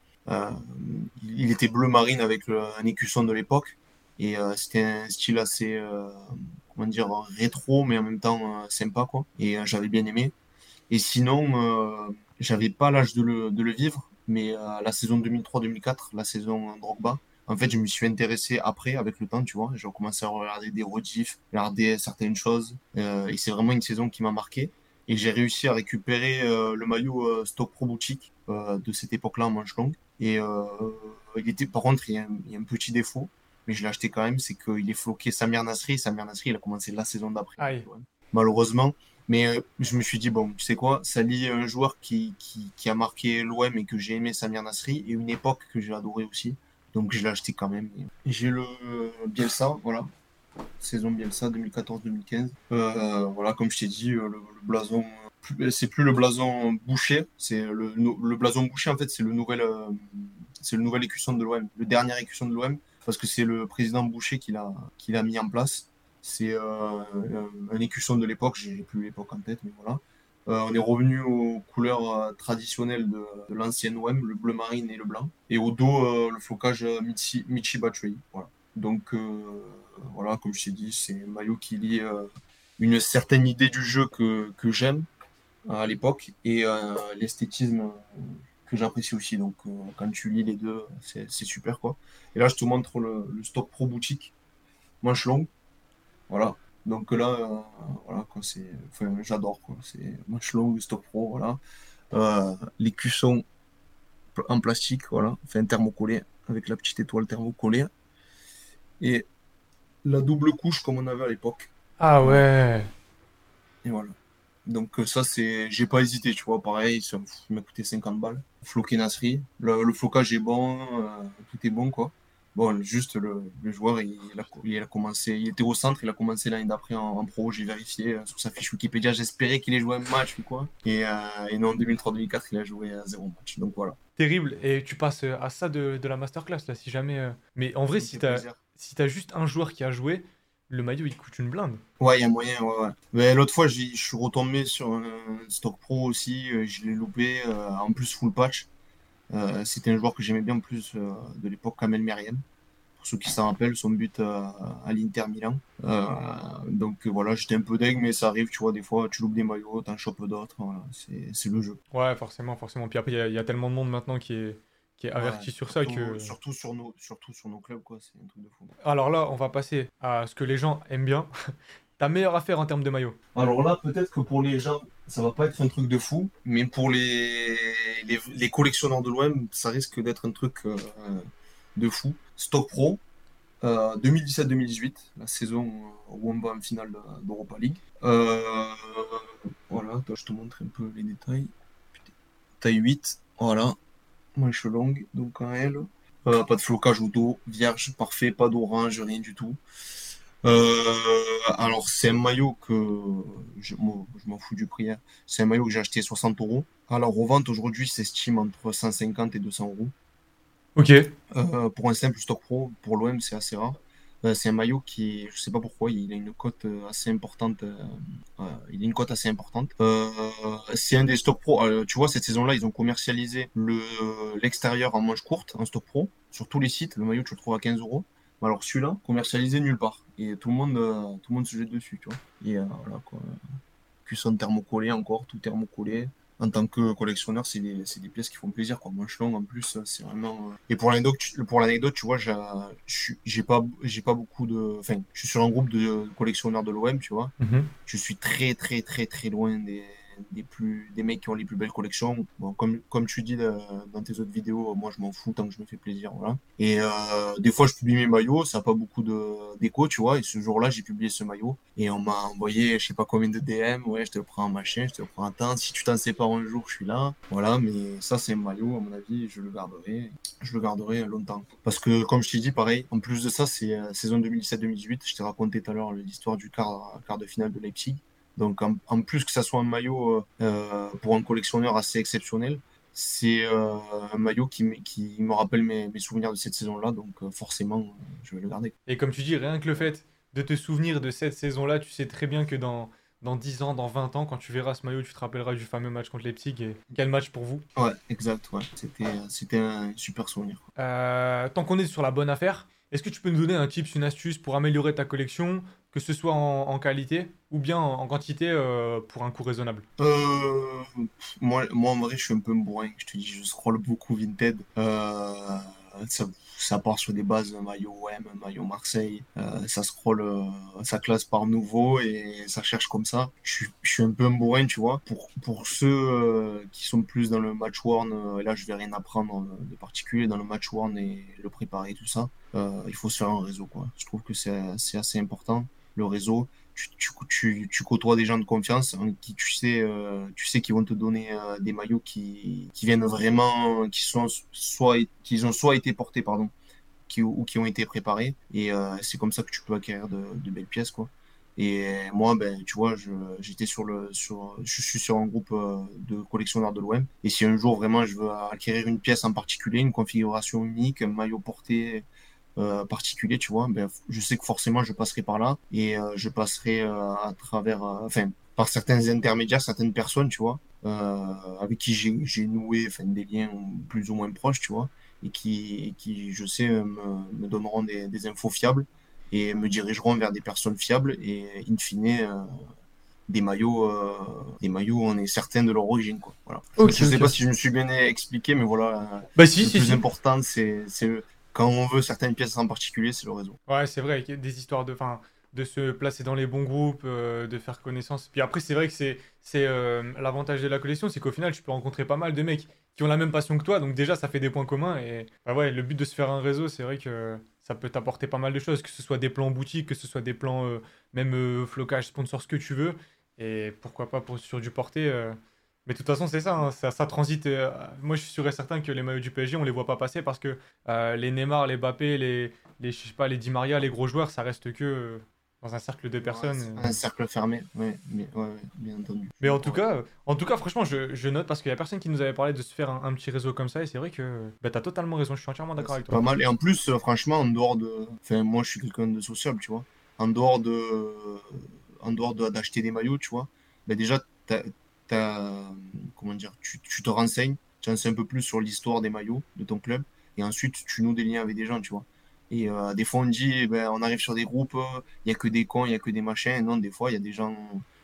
il était bleu marine avec un écusson de l'époque et euh, c'était un style assez, euh, comment dire, rétro, mais en même temps euh, sympa, quoi. Et j'avais bien aimé. Et sinon, j'avais pas l'âge de le, de le vivre, mais la saison 2003-2004, la saison Drogba, en fait, je me suis intéressé après, avec le temps, tu vois. J'ai commencé à regarder des rediffs, regarder certaines choses. Euh, et c'est vraiment une saison qui m'a marqué. Et j'ai réussi à récupérer euh, le maillot Stock Pro Boutique euh, de cette époque-là en manche longue. Et il était, par contre, il y, a il y a un petit défaut mais je l'ai acheté quand même, c'est qu'il est floqué Samir Nasri. Samir Nasri, il a commencé la saison d'après. Malheureusement. Mais euh, je me suis dit, bon, tu sais quoi, ça lie un joueur qui, qui, qui a marqué l'OM et que j'ai aimé Samir Nasri, et une époque que j'ai adoré aussi. Donc je l'ai acheté quand même. J'ai le Bielsa, voilà. Saison Bielsa 2014-2015. Euh, voilà, comme je t'ai dit, euh, le, blason, c'est plus le blason bouché, c'est le, le blason bouché en fait, c'est le nouvel, c'est le nouvel écusson de l'OM, le dernier écusson de l'OM parce que c'est le président Boucher qui l'a qui l'a mis en place. C'est euh, un écusson de l'époque, j'ai plus l'époque en tête, mais voilà. Euh, on est revenu aux couleurs euh, traditionnelles de, de l'ancienne OM, le bleu marine et le blanc. Et au dos, le flocage Michi, Michi Voilà. Donc voilà, comme je t'ai dit, c'est un maillot qui lie une certaine idée du jeu que, que j'aime à l'époque et l'esthétisme que j'apprécie aussi. Donc, euh, quand tu lis les deux, c'est super quoi. Et là, je te montre le, Stock Pro boutique, manche longue. Voilà. Donc là, euh, voilà quoi, c'est, enfin, j'adore quoi. C'est longue, Stock Pro, voilà. Euh, les cuissons en plastique, voilà, enfin thermocollé avec la petite étoile thermocollée. Et la double couche comme on avait à l'époque. Ah ouais. Et voilà. Donc euh, ça, c'est, j'ai pas hésité, tu vois, pareil, ça m'a coûté 50 balles. Floqué Nasri, le, le, flocage est bon, euh, tout est bon, quoi. Bon, juste le, le joueur, il, a, il, a, commencé, il était au centre, il a commencé l'année d'après en, pro, j'ai vérifié euh, sur sa fiche Wikipédia, j'espérais qu'il ait joué un match ou quoi. Et, et non, en 2003-2004, il a joué à zéro match, donc voilà. Terrible, et tu passes à ça de, de la masterclass, là, si jamais... Mais en vrai, si t'as si as juste un joueur qui a joué, le maillot il coûte une blinde. Ouais, il y a moyen, ouais, ouais. Mais l'autre fois, je suis retombé sur un stock pro aussi, euh, je l'ai loupé, euh, en plus full patch. Euh, c'était un joueur que j'aimais bien en plus de l'époque, Kamel Meriem. Pour ceux qui s'en rappellent, son but à l'Inter Milan. donc voilà, j'étais un peu deg, mais ça arrive, tu vois, des fois, tu loupes des maillots, t'en chopes d'autres, voilà, c'est le jeu. Ouais, forcément, forcément. Puis après, il y, a tellement de monde maintenant qui est qui est averti sur ça que. Surtout sur, nos, surtout sur nos clubs, quoi. C'est un truc de fou. Alors là, on va passer à ce que les gens aiment bien. Ta meilleure affaire en termes de maillot Alors là, peut-être que pour les gens, ça va pas être un truc de fou, mais pour les, collectionneurs de l'OM, ça risque d'être un truc euh, de fou. Stock Pro, 2017-2018, euh, la saison où on va en finale d'Europa League. Euh, voilà, je te montre un peu les détails. Taille 8, voilà, manche longue, donc en L. Pas de flocage au dos, vierge, parfait, pas d'orange, rien du tout. Euh, alors c'est un maillot que je, m'en fous du prix. Hein. C'est un maillot que j'ai acheté 60 euros. Alors aux ventes aujourd'hui s'estime entre 150 et 200 euros. Ok. Euh, pour un simple stock pro, pour l'OM c'est assez rare. Euh, c'est un maillot qui, je sais pas pourquoi, il a une cote assez importante. Euh, il a une cote assez importante. c'est un des stock pro. tu vois, cette saison-là, ils ont commercialisé le l'extérieur en manche courte, en stock pro, sur tous les sites. Le maillot, tu le trouves à 15 euros. Alors celui-là, commercialisé nulle part. Et tout le monde, tout le monde se jette dessus, tu vois. Et voilà quoi. Cuisson thermocollé encore, tout thermocollé. en tant que collectionneur, c'est des, des, pièces qui font plaisir. Quoi. long en plus, c'est vraiment. Et pour l'anecdote, pour l'anecdote, tu vois, j'ai pas, j'ai pas beaucoup de. Enfin, je suis sur un groupe de collectionneurs de l'OM, tu vois. Mm-hmm. Je suis très, très, très, très loin des des, plus, des mecs qui ont les plus belles collections. Bon, comme, comme tu dis euh, dans tes autres vidéos, moi je m'en fous tant que je me fais plaisir. Voilà. Et euh, des fois je publie mes maillots, ça n'a pas beaucoup d'écho, tu vois. Et ce jour-là, j'ai publié ce maillot et on m'a envoyé je sais pas combien de DM. Ouais, je te le prends en machin, je te le prends en temps. Si tu t'en sépares un jour, je suis là. Voilà, mais ça c'est un maillot, à mon avis, je le garderai. Je le garderai longtemps. Parce que comme je t'ai dit, pareil, en plus de ça, c'est euh, saison 2017-2018. Je t'ai raconté tout à l'heure l'histoire du quart de finale de Leipzig. Donc en, plus que ça soit un maillot euh, euh, pour un collectionneur assez exceptionnel, c'est euh, un maillot qui, qui me rappelle mes, souvenirs de cette saison-là, donc forcément je vais le garder. Et comme tu dis, rien que le fait de te souvenir de cette saison-là, tu sais très bien que dans, dans 10 ans, dans 20 ans, quand tu verras ce maillot, tu te rappelleras du fameux match contre Leipzig. Et quel match pour vous? Ouais, exact, ouais. C'était un super souvenir. tant qu'on est sur la bonne affaire, est-ce que tu peux nous donner un tips, une astuce pour améliorer ta collection que ce soit en, qualité ou bien en, quantité euh, pour un coût raisonnable euh, moi, moi, en vrai, je suis un peu bourrin. Je te dis, je scroll beaucoup Vinted. Euh, ça, part sur des bases maillot OM, maillot Marseille. ça scroll, ça classe par nouveau et ça cherche comme ça. Je, suis un peu un bourrin, tu vois. Pour, pour ceux qui sont plus dans le match worn, là, je vais rien apprendre de particulier dans le match worn et le préparer, tout ça. il faut se faire un réseau, quoi. Je trouve que c'est assez important le réseau. Tu, tu, côtoies des gens de confiance qui tu sais, euh, tu sais qu'ils vont te donner euh, des maillots qui, qui, viennent vraiment, qui sont soit, qui ont soit été portés, pardon, qui, ou qui ont été préparés. Et euh, c'est comme ça que tu peux acquérir de, de, belles pièces, quoi. Et moi, ben, tu vois, j'étais sur le, sur, je suis sur un groupe de collectionneurs de l'OM. Et si un jour vraiment je veux acquérir une pièce en particulier, une configuration unique, un maillot porté euh, particulier, tu vois, ben, je sais que forcément je passerai par là et euh, je passerai euh, à travers, enfin, par certains intermédiaires, certaines personnes, tu vois, avec qui j'ai noué enfin, des liens plus ou moins proches, tu vois, et qui, qui je sais, me, me donneront des, des, infos fiables et me dirigeront vers des personnes fiables et in fine des maillots, des maillots, on est certain de leur origine. Quoi. Voilà. je sais pas si je me suis bien expliqué, mais voilà. Bah, si, le si, plus important, c'est quand on veut certaines pièces en particulier, c'est le réseau. Ouais, c'est vrai, des histoires de, fin, de se placer dans les bons groupes, euh, de faire connaissance. Puis après, c'est vrai que c'est, euh, l'avantage de la collection, c'est qu'au final, tu peux rencontrer pas mal de mecs qui ont la même passion que toi, donc déjà, ça fait des points communs. Et bah ouais, le but de se faire un réseau, c'est vrai que ça peut t'apporter pas mal de choses, que ce soit des plans boutiques, que ce soit des plans euh, même flocage, sponsor, ce que tu veux. Et pourquoi pas pour, sur du porté mais de toute façon, c'est ça, hein, ça, ça, transite. Euh, moi, je suis sûr et certain que les maillots du PSG, on les voit pas passer parce que euh, les Neymar, les Mbappé, les, les, je sais pas, les Di Maria, les gros joueurs, ça reste que euh, dans un cercle de personnes. un cercle fermé, oui, ouais, bien entendu. Mais en tout, cas, en tout cas, franchement, je, je note parce qu'il y a personne qui nous avait parlé de se faire un, petit réseau comme ça et c'est vrai que bah, tu as totalement raison, je suis entièrement d'accord avec toi. Pas mal, et en plus, franchement, en dehors de. Enfin, moi, je suis quelqu'un de sociable, tu vois. En dehors de. En dehors d'acheter des maillots, tu vois. Bah, déjà, comment dire, tu, te renseignes, tu en sais un peu plus sur l'histoire des maillots de ton club, et ensuite tu noues des liens avec des gens, tu vois. Et euh, des fois on dit, eh ben, on arrive sur des groupes, il n'y a que des cons, il n'y a que des machins. Non, des fois il y a des gens,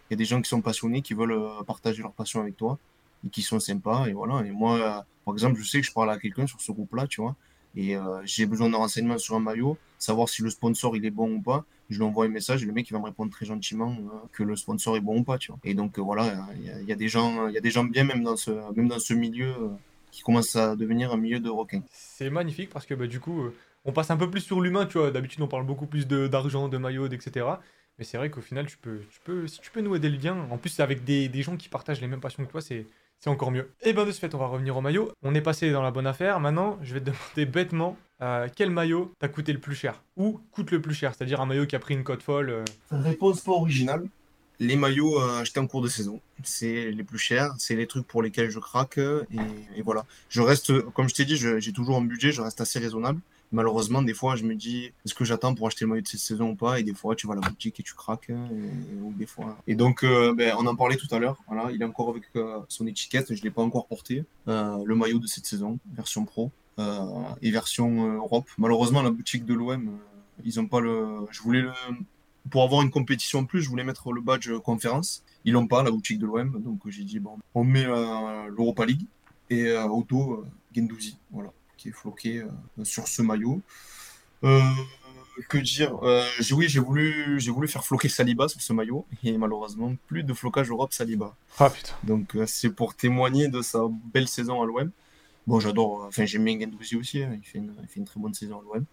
y a des gens qui sont passionnés, qui veulent euh, partager leur passion avec toi, et qui sont sympas. Et voilà. Et moi, euh, par exemple, je sais que je parle à quelqu'un sur ce groupe-là, tu vois, et j'ai besoin de renseignements sur un maillot, savoir si le sponsor il est bon ou pas je lui envoie un message et le mec il va me répondre très gentiment euh, que le sponsor est bon ou pas. Et donc euh, voilà, il y, a des gens, il y a des gens bien même dans ce, même dans ce milieu euh, qui commence à devenir un milieu de requins. C'est magnifique parce que bah, du coup, on passe un peu plus sur l'humain, tu vois. D'habitude, on parle beaucoup plus d'argent, de, maillots, etc. Mais c'est vrai qu'au final, tu peux, tu peux, si tu peux nouer des liens, en plus avec des, des gens qui partagent les mêmes passions que toi, c'est, c'est encore mieux. Et bien de ce fait, on va revenir au maillot. On est passé dans la bonne affaire. Maintenant, je vais te *laughs* demander bêtement euh, quel maillot t'a coûté le plus cher Ou coûte le plus cher? C'est-à-dire un maillot qui a pris une cote folle euh. Réponse pas originale. Les maillots euh, achetés en cours de saison, c'est les plus chers, c'est les trucs pour lesquels je craque. et voilà. Je reste, comme je t'ai dit, j'ai toujours un budget, je reste assez raisonnable malheureusement, des fois, je me dis, est-ce que j'attends pour acheter le maillot de cette saison ou pas? Et des fois, tu vas à la boutique et tu craques. Et, ou des fois. Et donc, euh, ben, on en parlait tout à l'heure. Voilà, il est encore avec euh, son étiquette. Je ne l'ai pas encore porté. Euh, le maillot de cette saison, version pro et version Europe. Malheureusement, la boutique de l'OM, ils ont pas le. Je voulais le. pour avoir une compétition en plus, je voulais mettre le badge conférence. Ils l'ont pas, la boutique de l'OM. Donc j'ai dit, bon, on met l'Europa League et Auto Gendouzi, voilà, qui est floqué sur ce maillot. que dire Oui, j'ai voulu, j'ai voulu faire floquer Saliba sur ce maillot et malheureusement plus de flocage Europe Saliba. Ah putain. Donc c'est pour témoigner de sa belle saison à l'OM. Bon, j'adore, enfin j'aime bien Gendouzi aussi, hein. il, fait une, très bonne saison à l'OM.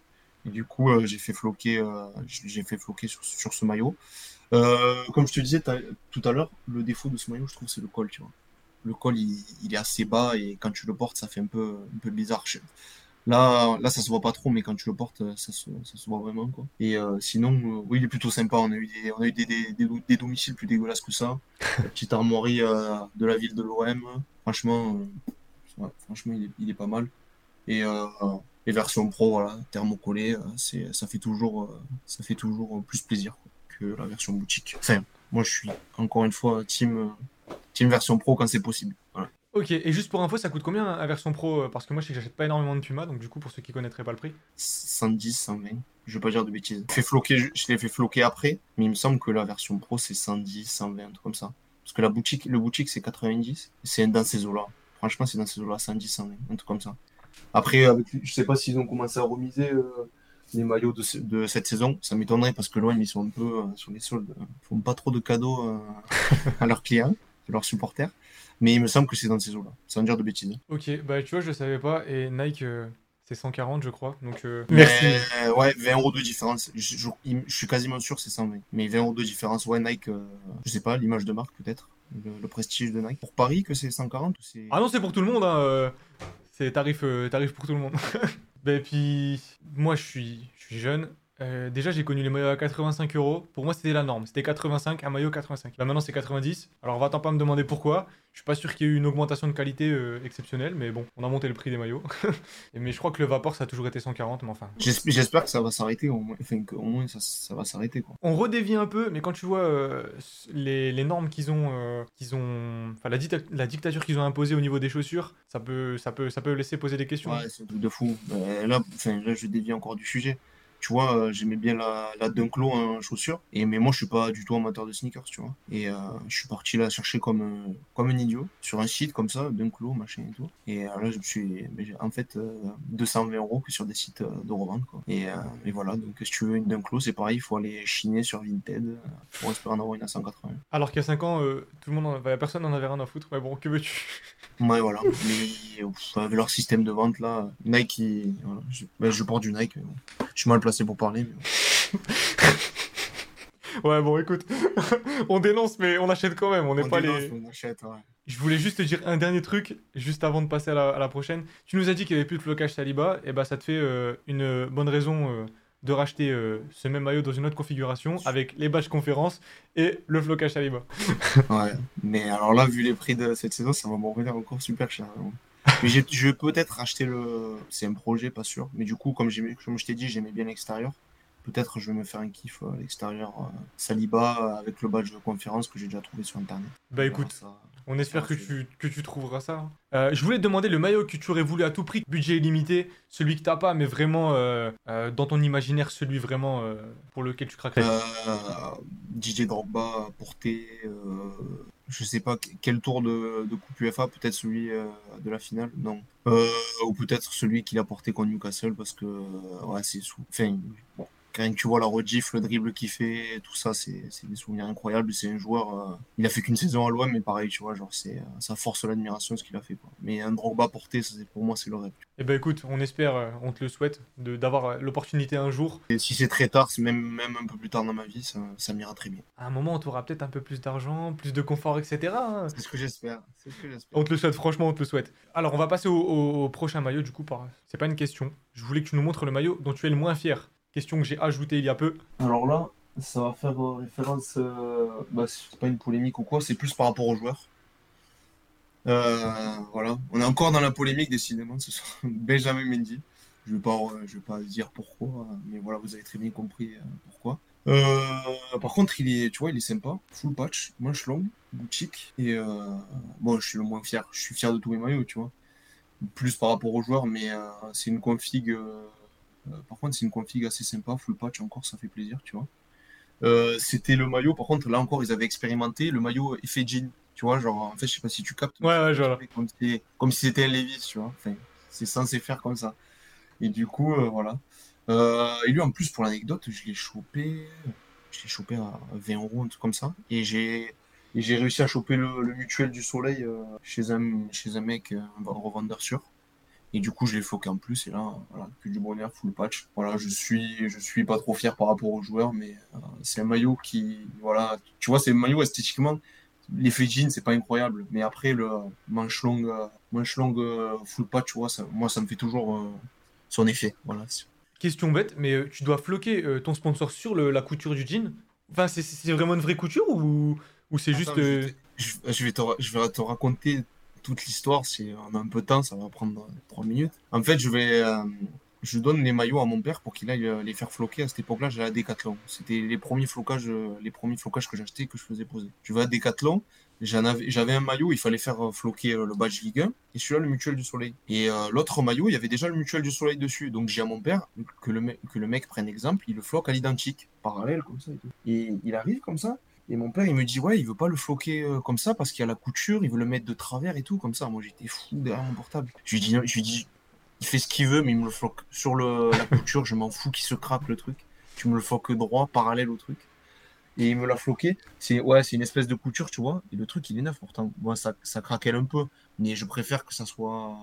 Et du coup, euh, j'ai fait floquer, euh, j'ai fait floquer sur, sur ce maillot. Euh, comme je te disais tout à l'heure, le défaut de ce maillot, je trouve, c'est le col, tu vois. Le col, il, est assez bas et quand tu le portes, ça fait un peu, un peu bizarre. Là, là, ça se voit pas trop, mais quand tu le portes, ça se, ça se voit vraiment, quoi. Et euh, sinon, oui, il est plutôt sympa. On a eu des, on a eu des, des, des, domiciles plus dégueulasses que ça. Petite armoirie de la ville de l'OM. Franchement, franchement, il est, il est, pas mal. Et les versions pro, voilà, thermocollées, euh, c'est, ça fait toujours, euh, ça fait toujours plus plaisir que la version boutique. Enfin, moi, je suis encore une fois team, team version pro quand c'est possible. Ok, et juste pour info, ça coûte combien la version pro Parce que moi, je sais que j'achète pas énormément de Puma, donc du coup, pour ceux qui connaîtraient pas le prix. 110, 120. Je vais pas dire de bêtises. Je, floquer, je l'ai fait floquer après, mais il me semble que la version pro, c'est 110, 120, un truc comme ça. Parce que la boutique, le boutique, c'est 90. C'est dans ces eaux-là. Franchement, c'est dans ces eaux-là, 110, 120, un truc comme ça. Après, avec, je sais pas s'ils ont commencé à remiser euh, les maillots de, cette saison. Ça m'étonnerait parce que loin, ils sont un peu euh, sur les soldes. Ils font pas trop de cadeaux euh, à leurs clients, à leurs supporters. Mais il me semble que c'est dans ces eaux-là. Sans dire de bêtises. Ok, bah tu vois, je savais pas. Et Nike, c'est 140, je crois. Donc, merci. ouais, 20 euros de différence. Je, suis quasiment sûr que c'est 120. Mais 20 euros de différence. Ouais, Nike, je sais pas, l'image de marque peut-être. Le, prestige de Nike. Pour Paris, que c'est 140 ou c'est... Ah non, c'est pour tout le monde. Hein. C'est tarif, euh, tarif pour tout le monde. Et *laughs* ben, puis, moi, je suis, je suis jeune. Euh, déjà, j'ai connu les maillots à 85 euros. Pour moi, c'était la norme. C'était 85, un maillot 85. Là, maintenant, c'est 90. Alors, va-t'en pas me demander pourquoi. Je suis pas sûr qu'il y ait eu une augmentation de qualité euh, exceptionnelle, mais bon, on a monté le prix des maillots. *laughs* mais je crois que le vapor, ça a toujours été 140, mais enfin. J'espère que ça va s'arrêter, au moins, enfin, au moins ça, ça, va s'arrêter. quoi. On redévie un peu, mais quand tu vois euh, les, les, normes qu'ils ont, qu'ils ont, enfin la, la dictature qu'ils ont imposée au niveau des chaussures, ça peut, ça peut, ça peut laisser poser des questions. Ouais, c'est un truc de fou. là, là, je dévie encore du sujet tu vois, euh, j'aimais bien la, la Dunklo en chaussures. Et, mais moi, je suis pas du tout amateur de sneakers, tu vois. Et euh, je suis parti là chercher comme, euh, comme un idiot sur un site comme ça, Dunklo, machin et tout. Et là, je me suis, en fait, 220 euros que sur des sites de revente, quoi. Et, et, voilà, donc si tu veux une Dunklo, c'est pareil, il faut aller chiner sur Vinted pour espérer en avoir une à 180. Alors qu'il y a 5 ans, tout le monde, personne n'en avait rien à foutre. Mais bon, que veux-tu? Ouais, voilà. Mais avec leur système de vente là, Nike, voilà, je, ben, je porte du Nike. Je suis mal placé pour parler. *laughs* ouais, bon, écoute, *laughs* on dénonce, mais on achète quand même. On n'est pas les. Je voulais juste te dire un dernier truc, juste avant de passer à la, prochaine. Tu nous as dit qu'il n'y avait plus de flocage Saliba, et bah ça te fait euh, une bonne raison euh, de racheter euh, ce même maillot dans une autre configuration avec les badges conférences et le flocage Saliba. *laughs* ouais, mais alors là, vu les prix de cette saison, ça va me revenir encore super cher. Mais je vais peut-être racheter le. C'est un projet, pas sûr. Mais du coup, comme, comme je t'ai dit, j'aimais bien l'extérieur. Peut-être je vais me faire un kiff à l'extérieur. Euh, Saliba avec le badge de conférence que j'ai déjà trouvé sur internet. Bah écoute, on espère que tu, que tu trouveras ça. Hein. Euh, je voulais te demander le maillot que tu aurais voulu à tout prix, budget illimité, celui que t'as pas, mais vraiment euh, dans ton imaginaire, celui vraiment pour lequel tu craquerais? DJ Drogba porté je sais pas quel tour de, Coupe UEFA, peut-être celui euh, de la finale, non. Euh, ou peut-être celui qu'il a porté contre Newcastle parce que ouais, c'est sous. Enfin, bon, quand tu vois la rediff, le dribble qu'il fait, tout ça, c'est des souvenirs incroyables. C'est un joueur, euh, il a fait qu'une saison à l'OM, mais pareil, tu vois, genre, c'est euh, ça force l'admiration ce qu'il a fait. Quoi. Mais un Drogba porté, ça, pour moi, c'est le rêve. Eh ben écoute, on espère, euh, on te le souhaite, d'avoir l'opportunité un jour. Et si c'est très tard, même, même un peu plus tard dans ma vie, ça, ça m'ira très bien. À un moment, on t'aura peut-être un peu plus d'argent, plus de confort, etc. Hein. C'est ce que j'espère. On te le souhaite, franchement, on te le souhaite. Alors, on va passer au, prochain maillot, du coup, par... c'est pas une question. Je voulais que tu nous montres le maillot dont tu es le moins fier. Question que j'ai ajoutée il y a peu. Alors là, ça va faire euh, référence. Euh, bah, c'est pas une polémique ou quoi, c'est plus par rapport aux joueurs. Euh, voilà, on est encore dans la polémique décidément ce soir. *laughs* Benjamin Mendy. Je vais pas, je vais pas dire pourquoi, mais voilà, vous avez très bien compris pourquoi. par contre, il est, tu vois, il est sympa, full patch, manche longue, boutique, et bon, je suis le moins fier. Je suis fier de tous mes maillots, tu vois. Plus par rapport aux joueurs, mais c'est une config par contre, c'est une config assez sympa, full patch encore, ça fait plaisir, tu vois. Euh, c'était le maillot, par contre, là encore, ils avaient expérimenté le maillot effet jean. Tu vois, genre, en fait, je sais pas si tu captes. Ouais, ouais, vois. Comme si, comme si c'était un Levi's, tu vois. Enfin, c'est censé faire comme ça. Et du coup, euh, voilà. Euh, et lui, en plus, pour l'anecdote, je l'ai chopé. Je l'ai chopé à 20 euros, un truc comme ça. Et j'ai. Et j'ai réussi à choper le, le mutuel du soleil euh, chez, un, chez un mec, euh, un revendeur sûr. Et du coup, je l'ai floqué en plus. Et là, voilà, que du bonheur, full patch. Voilà, je suis, je suis pas trop fier par rapport aux joueurs, mais euh, c'est un maillot qui, voilà, tu vois, c'est un maillot esthétiquement. L'effet jean, c'est pas incroyable. Mais après, le manche longue, manche longue euh, full patch, tu vois, ça, moi, ça me fait toujours euh, son effet. Voilà. Question bête, mais tu dois floquer euh, ton sponsor sur le- la couture du jean Enfin, c'est- vraiment une vraie couture ou, ou c'est juste. Je, vais te, je- je vais te, ra- je vais te raconter toute l'histoire. Si on a un peu de temps, ça va prendre trois minutes. En fait, je vais, euh, je donne les maillots à mon père pour qu'il aille euh, les faire floquer. À cette époque-là, j'allais à Decathlon. C'était les premiers flocages, euh, les premiers flocages que j'achetais et que je faisais poser. Je vais à Decathlon. J'avais un maillot, il fallait faire floquer le badge Ligue 1 et celui-là le mutuel du soleil. Et l'autre maillot, il y avait déjà le mutuel du soleil dessus. Donc j'ai à mon père que le, que le mec prenne exemple, il le floque à l'identique, parallèle comme ça et tout. Et il arrive comme ça. Et mon père, il me dit, ouais, il veut pas le floquer euh, comme ça parce qu'il y a la couture, il veut le mettre de travers et tout, comme ça. Moi, j'étais fou derrière mon portable. Je lui dis, je dis, il fait ce qu'il veut, mais il me le floque sur la couture, je m'en fous qu'il se craque le truc. Tu me le floques droit, parallèle au truc. Et il me l'a floqué. C'est, ouais, c'est une espèce de couture, tu vois. Et le truc, il est neuf pourtant. Moi, ça, ça craquelle un peu. Mais je préfère que ça soit,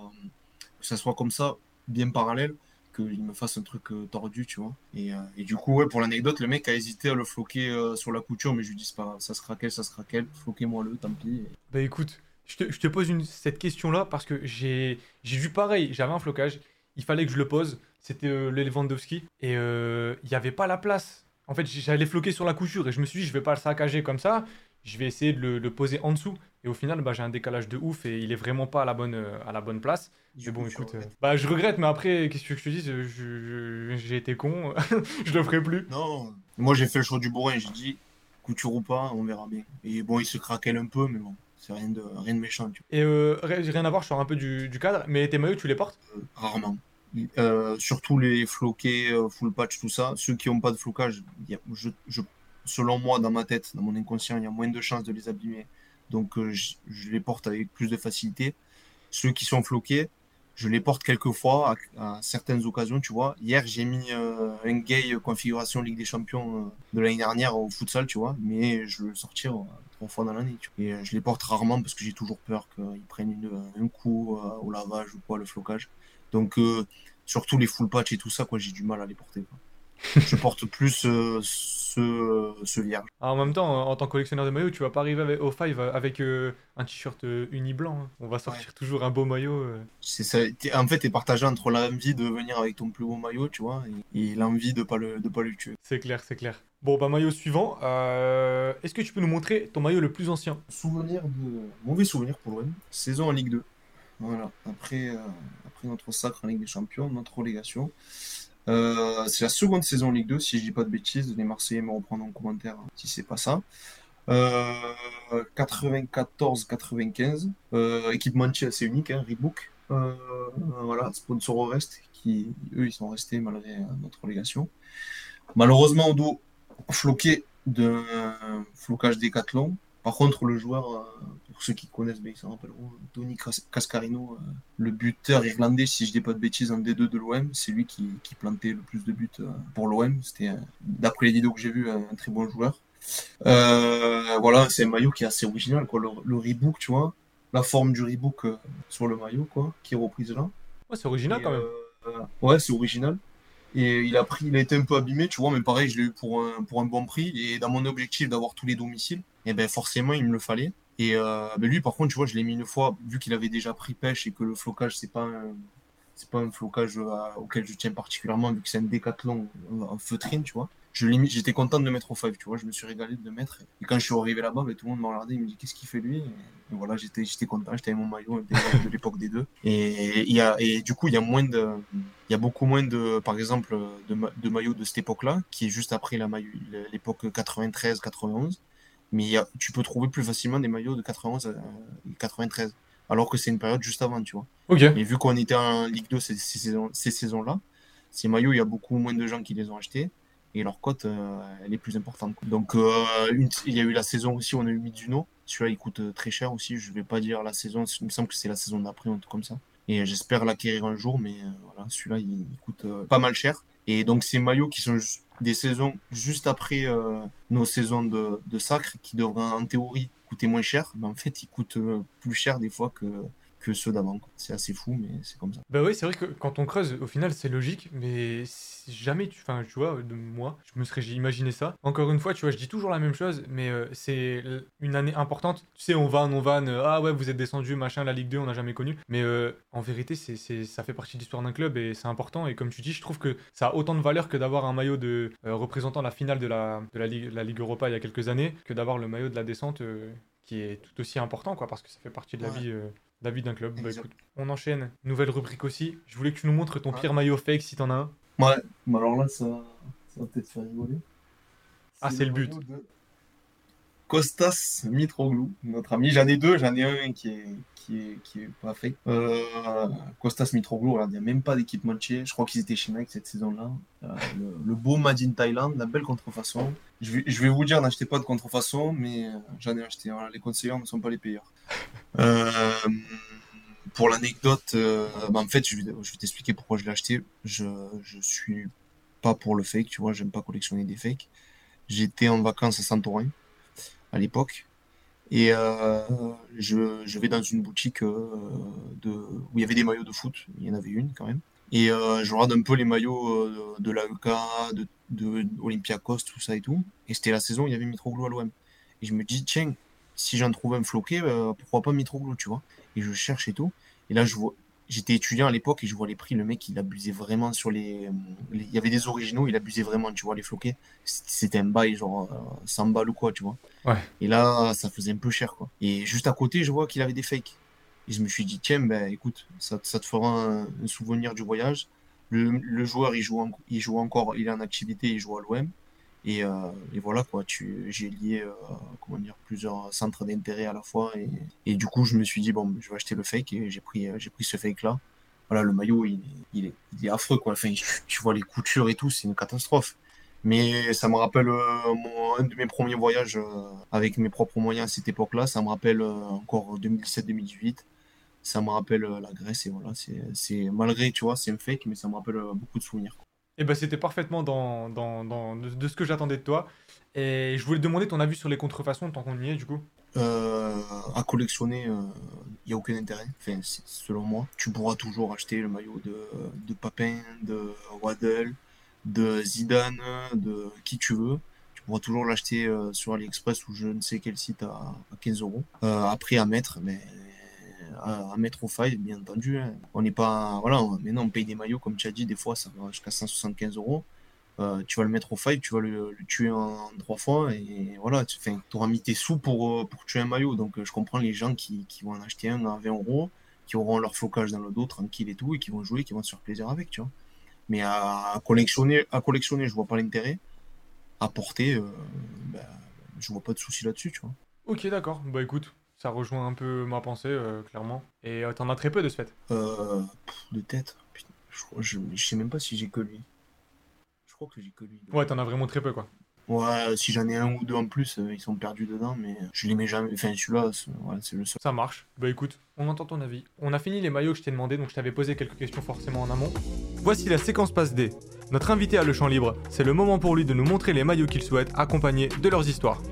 que ça soit comme ça, bien parallèle, qu'il me fasse un truc euh, tordu, tu vois. Et, euh, et du coup, ouais, pour l'anecdote, le mec a hésité à le floquer euh, sur la couture, mais je lui dis, pas ça se craquelle, ça se craquelle, floquez-moi-le, tant pis. Bah écoute, je te, pose une- cette question-là parce que j'ai vu pareil, j'avais un flocage, il fallait que je le pose, c'était euh, le Lewandowski, et il n'y avait pas la place. En fait, j'allais floquer sur la couture et je me suis dit, je vais pas le saccager comme ça, je vais essayer de le, le poser en dessous. Et au final, bah, j'ai un décalage de ouf et il est vraiment pas à la bonne, euh, à la bonne place. Du Mais bon, écoute, euh, bah, je regrette, mais après, qu'est-ce que je te dis, j'ai été con, *laughs* je le ferai plus. Non, moi j'ai fait le choix du bourrin, j'ai dit, couture ou pas, on verra bien. Et bon, il se craquelle un peu, mais bon, c'est rien de, rien de méchant, tu Et euh, ri- rien à voir, je sors un peu du, du cadre, mais tes maillots, tu les portes? vois, rarement. Surtout les floqués, full patch, tout ça, ceux qui n'ont pas de flocage, il y a- je, je- selon moi, dans ma tête, dans mon inconscient, il y a moins de chances de les abîmer. Donc euh, je, les porte avec plus de facilité. Ceux qui sont floqués, je les porte quelques fois à, certaines occasions, tu vois. Hier, j'ai mis euh, un gay configuration Ligue des Champions euh, de l'année dernière au futsal, tu vois, mais je veux le sortir euh, trois fois dans l'année. Et euh, je les porte rarement parce que j'ai toujours peur qu'ils prennent un coup euh, au lavage ou quoi, le flocage. Donc, euh, surtout les full patch et tout ça, quoi, j'ai du mal à les porter. Je porte plus euh, ce, ce vierge. Ah, en même temps, en tant que collectionneur de maillots, tu vas pas arriver avec- au Five avec euh, un t-shirt euh, uni blanc. hein. On va sortir toujours un beau maillot. euh. C'est ça. En fait, t'es partagé entre l'envie de venir avec ton plus beau maillot, tu vois, et, et l'envie de pas le, de pas le tuer. C'est clair, c'est clair. Bon, bah maillot suivant. Euh, Est-ce que tu peux nous montrer ton maillot le plus ancien? Souvenir de... Mauvais souvenir pour l'OM. Saison en Ligue 2. Voilà. Après, euh, après notre sacre en Ligue des Champions, notre relégation. Euh, c'est la seconde saison en Ligue 2, si je dis pas de bêtises. Les Marseillais me reprendront en commentaire hein, si c'est pas ça. Euh, 94-95. Euh, équipementier assez unique, hein, Reebok. Euh, voilà, sponsor au reste, qui eux ils sont restés malgré euh, notre relégation. Malheureusement, dos floqué d'un flocage décathlon. Par contre, le joueur, euh, pour ceux qui connaissent, ben, ils s'en rappelleront, Tony Cas- Cascarino, euh, le buteur irlandais, si je dis pas de bêtises, en D2 de l'OM, c'est lui qui, qui plantait le plus de buts euh, pour l'OM. C'était, euh, d'après les vidéos que j'ai vues, un, un très bon joueur. Euh, voilà, c'est un maillot qui est assez original, quoi. Le, le Reebok, tu vois, la forme du euh, sur le maillot, quoi, qui est reprise là. Ouais, c'est original Et, quand même. ouais, c'est original. Et il a pris, il a été un peu abîmé, tu vois, mais pareil, je l'ai eu pour un, pour un bon prix. Et dans mon objectif d'avoir tous les domiciles, et ben forcément, il me le fallait. Et euh, ben lui, par contre, tu vois, je l'ai mis une fois, vu qu'il avait déjà pris pêche et que le flocage, c'est pas c'est pas un flocage euh, auquel je tiens particulièrement, vu que c'est un décathlon en feutrine, tu vois. Je j'étais content de le mettre au five, tu vois, je me suis régalé de le mettre. Et quand je suis arrivé là-bas, ben, tout le monde m'a regardé, il me dit qu'est-ce qu'il fait lui? Et, et voilà, j'étais, j'étais content, j'étais avec mon maillot de, l'époque des deux. Et, il y et du coup, il y a moins de, il y a beaucoup moins de, par exemple, de, de maillots de cette époque-là, qui est juste après la maillot, l'époque 93-91. Mais a, tu peux trouver plus facilement des maillots de 91 à 93. Alors que c'est une période juste avant, tu vois. Et vu qu'on était en Ligue 2 ces, ces saisons, ces saisons-là, ces maillots, il y a beaucoup moins de gens qui les ont achetés. et leur cote, euh, elle est plus importante. quoi. Donc, euh, une- il y a eu la saison aussi, on a eu Mizuno. Celui-là, il coûte euh, très cher aussi. Je vais pas dire la saison, il me semble que c'est la saison d'après, un truc comme ça. Et j'espère l'acquérir un jour, mais euh, voilà, celui-là, il, il coûte euh, pas mal cher. Et donc, ces maillots qui sont des saisons juste après euh, nos saisons de, de sacre, qui devraient en théorie coûter moins cher, mais en fait, ils coûtent euh, plus cher des fois que, ceux d'avant. C'est assez fou, mais c'est comme ça. Bah oui, c'est vrai que quand on creuse, au final, c'est logique, mais jamais tu. Enfin, tu vois, de moi, je me serais imaginé ça. Encore une fois, tu vois, je dis toujours la même chose, mais euh, c'est une année importante. Tu sais, on vanne, on vanne, euh, ah ouais, vous êtes descendu, machin, la Ligue 2, on n'a jamais connu. Mais euh, en vérité, c'est, ça fait partie de l'histoire d'un club et c'est important. Et comme tu dis, je trouve que ça a autant de valeur que d'avoir un maillot de, représentant la finale de la, de la, Ligue, la Ligue Europa il y a quelques années, que d'avoir le maillot de la descente. Qui est tout aussi important, quoi, parce que ça fait partie de la Ouais. vie, euh, de la vie d'un club. Bah, écoute, on enchaîne. Nouvelle rubrique aussi. Je voulais que tu nous montres ton Ouais. pire maillot fake si t'en as un. Ouais, mais alors là, ça, ça va peut-être faire rigoler. Ah, c'est le but. de Costas Mitroglou, notre ami. J'en ai deux, j'en ai un qui est, qui est, qui est pas fait. Euh, Costas Mitroglou, il n'y a même pas d'équipementier. Je crois qu'ils étaient chez Nike cette saison-là. Euh, le, le beau Made in Thailand, la belle contrefaçon. Je vais, je vais vous dire, n'achetez pas de contrefaçon, mais euh, j'en ai acheté. Voilà, les conseillers ne sont pas les payeurs. *laughs* Euh, pour l'anecdote, bah, en fait, je vais, je vais t'expliquer pourquoi je l'ai acheté. Je, je suis pas pour le fake, tu vois, j'aime pas collectionner des fakes. J'étais en vacances à Santorin à l'époque et euh, je, vais dans une boutique euh, où il y avait des maillots de foot, il y en avait une quand même. Et euh, je regarde un peu les maillots de l'AEK, de, de Olympiakos, tout ça et tout. Et c'était la saison où il y avait Mitroglou à l'OM. Et je me dis, tiens, si j'en trouve un floqué, pourquoi pas Mitroglou, tu vois. Et je cherche et tout. Et là, je vois, j'étais étudiant à l'époque et je vois les prix. Le mec, il abusait vraiment sur les. les- Il y avait des originaux, il abusait vraiment, tu vois, les floqués. C'était un bail, genre euh, 100 balles ou quoi, tu vois. Ouais. Et là, ça faisait un peu cher, quoi. Et juste à côté, je vois qu'il avait des fakes. Et je me suis dit, tiens, ben écoute, ça, ça te fera un, un souvenir du voyage. Le, le joueur, il joue, en- il joue encore, il est en activité, il joue à l'OM. Et, euh, et voilà, quoi, tu, j'ai lié, euh, comment dire, plusieurs centres d'intérêt à la fois. Et, du coup, je me suis dit, bon, je vais acheter le fake et j'ai pris, j'ai pris ce fake-là. Voilà, le maillot, il, il, est, affreux, quoi. Enfin, *laughs* tu vois les coutures et tout, c'est une catastrophe. Mais ça me rappelle euh, un de mes premiers voyages avec mes propres moyens à cette époque-là. Ça me rappelle encore 2017-2018. Ça me rappelle la Grèce et voilà. C'est, malgré, tu vois, c'est un fake, mais ça me rappelle beaucoup de souvenirs. quoi. Et bah, c'était parfaitement dans, dans, dans- de, ce que j'attendais de toi. Et je voulais te demander ton avis sur les contrefaçons tant qu'on y est, du coup. Euh, à collectionner, il n'y a aucun intérêt. Enfin, selon moi, tu pourras toujours acheter le maillot de, de Papin, de Waddle, de Zidane, de qui tu veux. Tu pourras toujours l'acheter euh, sur AliExpress ou je ne sais quel site à, à 15 euros. Euh, après, à mettre, mais à, mettre au faille, bien entendu. hein. On n'est pas. Voilà, maintenant on paye des maillots, comme tu as dit, des fois ça va jusqu'à 175 euros. Euh, tu vas le mettre au fight, tu vas le, tuer en, en trois fois et voilà, tu auras mis tes sous pour, euh, pour tuer un maillot. Donc euh, je comprends les gens qui, qui vont en acheter un à 20 euros, qui auront leur flocage dans le dos tranquille et tout, et qui vont jouer, qui vont se faire plaisir avec, tu vois. Mais à, collectionner, à collectionner, je vois pas l'intérêt. À porter, euh, ben, je vois pas de souci là-dessus, tu vois. Ok, d'accord. Bah écoute, ça rejoint un peu ma pensée, euh, clairement. Et euh, t'en as très peu de ce fait. Euh, de tête, putain, je, crois- je, je sais même pas si j'ai que lui. Je crois que j'ai que lui. Ouais, t'en as vraiment très peu, quoi. Ouais, si j'en ai un ou deux en plus, euh, ils sont perdus dedans, mais je les mets jamais. Enfin, celui-là, c'est ouais, c'est le seul. Ça marche. Bah écoute, on entend ton avis. On a fini les maillots que je t'ai demandé, donc je t'avais posé quelques questions forcément en amont. Voici la séquence passe D. Notre invité a le champ libre. C'est le moment pour lui de nous montrer les maillots qu'il souhaite, accompagnés de leurs histoires.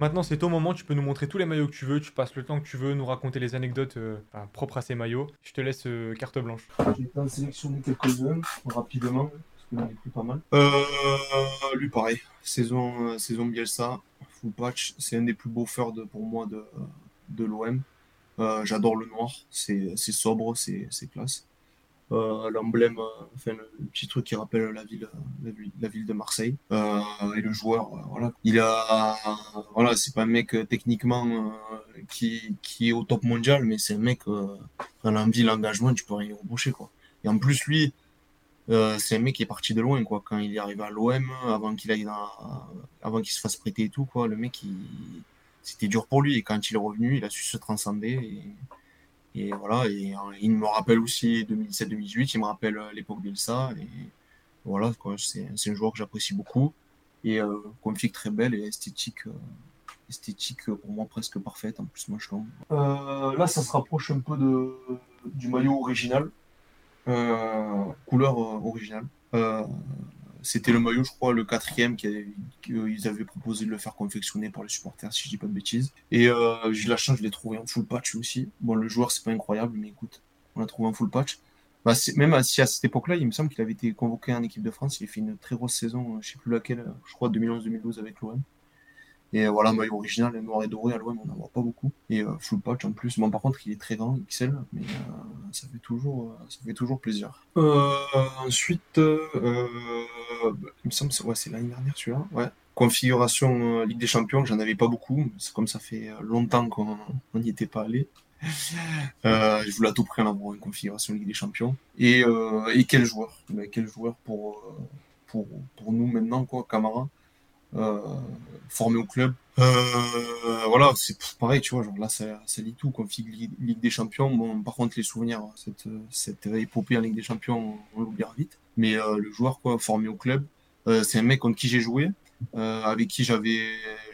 Maintenant, c'est ton moment, tu peux nous montrer tous les maillots que tu veux, tu passes le temps que tu veux, nous raconter les anecdotes euh, enfin, propres à ces maillots. Je te laisse euh, carte blanche. J'ai été en sélectionner quelques-uns rapidement, parce que j'en ai pris pas mal. Euh, lui, pareil. Saison, euh, saison Bielsa, full patch. C'est un des plus beaux furs de, pour moi de, de l'OM. Euh, J'adore le noir, c'est c'est sobre, c'est c'est classe. Euh, L'emblème, euh, enfin le, petit truc qui rappelle la ville, euh, la, ville- de Marseille. Et le joueur, voilà. Il a, voilà, c'est pas un mec techniquement qui, qui est au top mondial, mais c'est un mec dans l'envie, l'engagement, tu peux rien reprocher, quoi. Et en plus, lui, c'est un mec qui est parti de loin, quoi. Quand il est arrivé à l'OM, avant qu'il aille dans, avant qu'il se fasse prêter et tout, quoi, le mec, il, c'était dur pour lui. Et quand il est revenu, il a su se transcender. Et, Et voilà, et, il me rappelle aussi 2017-2018, il me rappelle l'époque d'Elsa. Et voilà, c'est un joueur que j'apprécie beaucoup. Et euh, config très belle et esthétique, esthétique pour moi presque parfaite, en plus moi Euh, là, ça se rapproche un peu de, du maillot original, couleur originale. C'était le maillot, je crois, le quatrième qu'ils avaient proposé de le faire confectionner pour les supporters, si je dis pas de bêtises. Et euh, j'ai la chance, je l'ai trouvé en full patch aussi. Bon, le joueur, c'est pas incroyable, mais écoute, on l'a trouvé en full patch. Bah, même si à cette époque-là, il me semble qu'il avait été convoqué en équipe de France, il a fait une très grosse saison, je sais plus laquelle, je crois 2011-2012 avec l'OM. Et euh, voilà, maillot original, noir et doré à l'OM, on n'en voit pas beaucoup. Et euh, full patch en plus. Bon, par contre, il est très grand, XL, mais euh, ça, fait toujours, ça fait toujours plaisir. ensuite, il me semble que c'est l'année dernière celui-là. Ouais. Configuration Ligue des Champions, j'en avais pas beaucoup. C'est comme ça fait longtemps qu'on n'y était pas allé. je voulais à tout prix en avoir une configuration Ligue des Champions. Et, et quel joueur? Quel joueur pour, pour, pour nous maintenant, quoi, Camara? euh, formé au club. Euh, voilà, c'est pareil, tu vois, genre là, ça, ça lit tout, config Ligue des Champions. Bon, par contre, les souvenirs, cette, cette épopée en Ligue des Champions, on, l'oubliera vite. Mais euh, le joueur, quoi, formé au club, c'est un mec contre qui j'ai joué, avec qui j'avais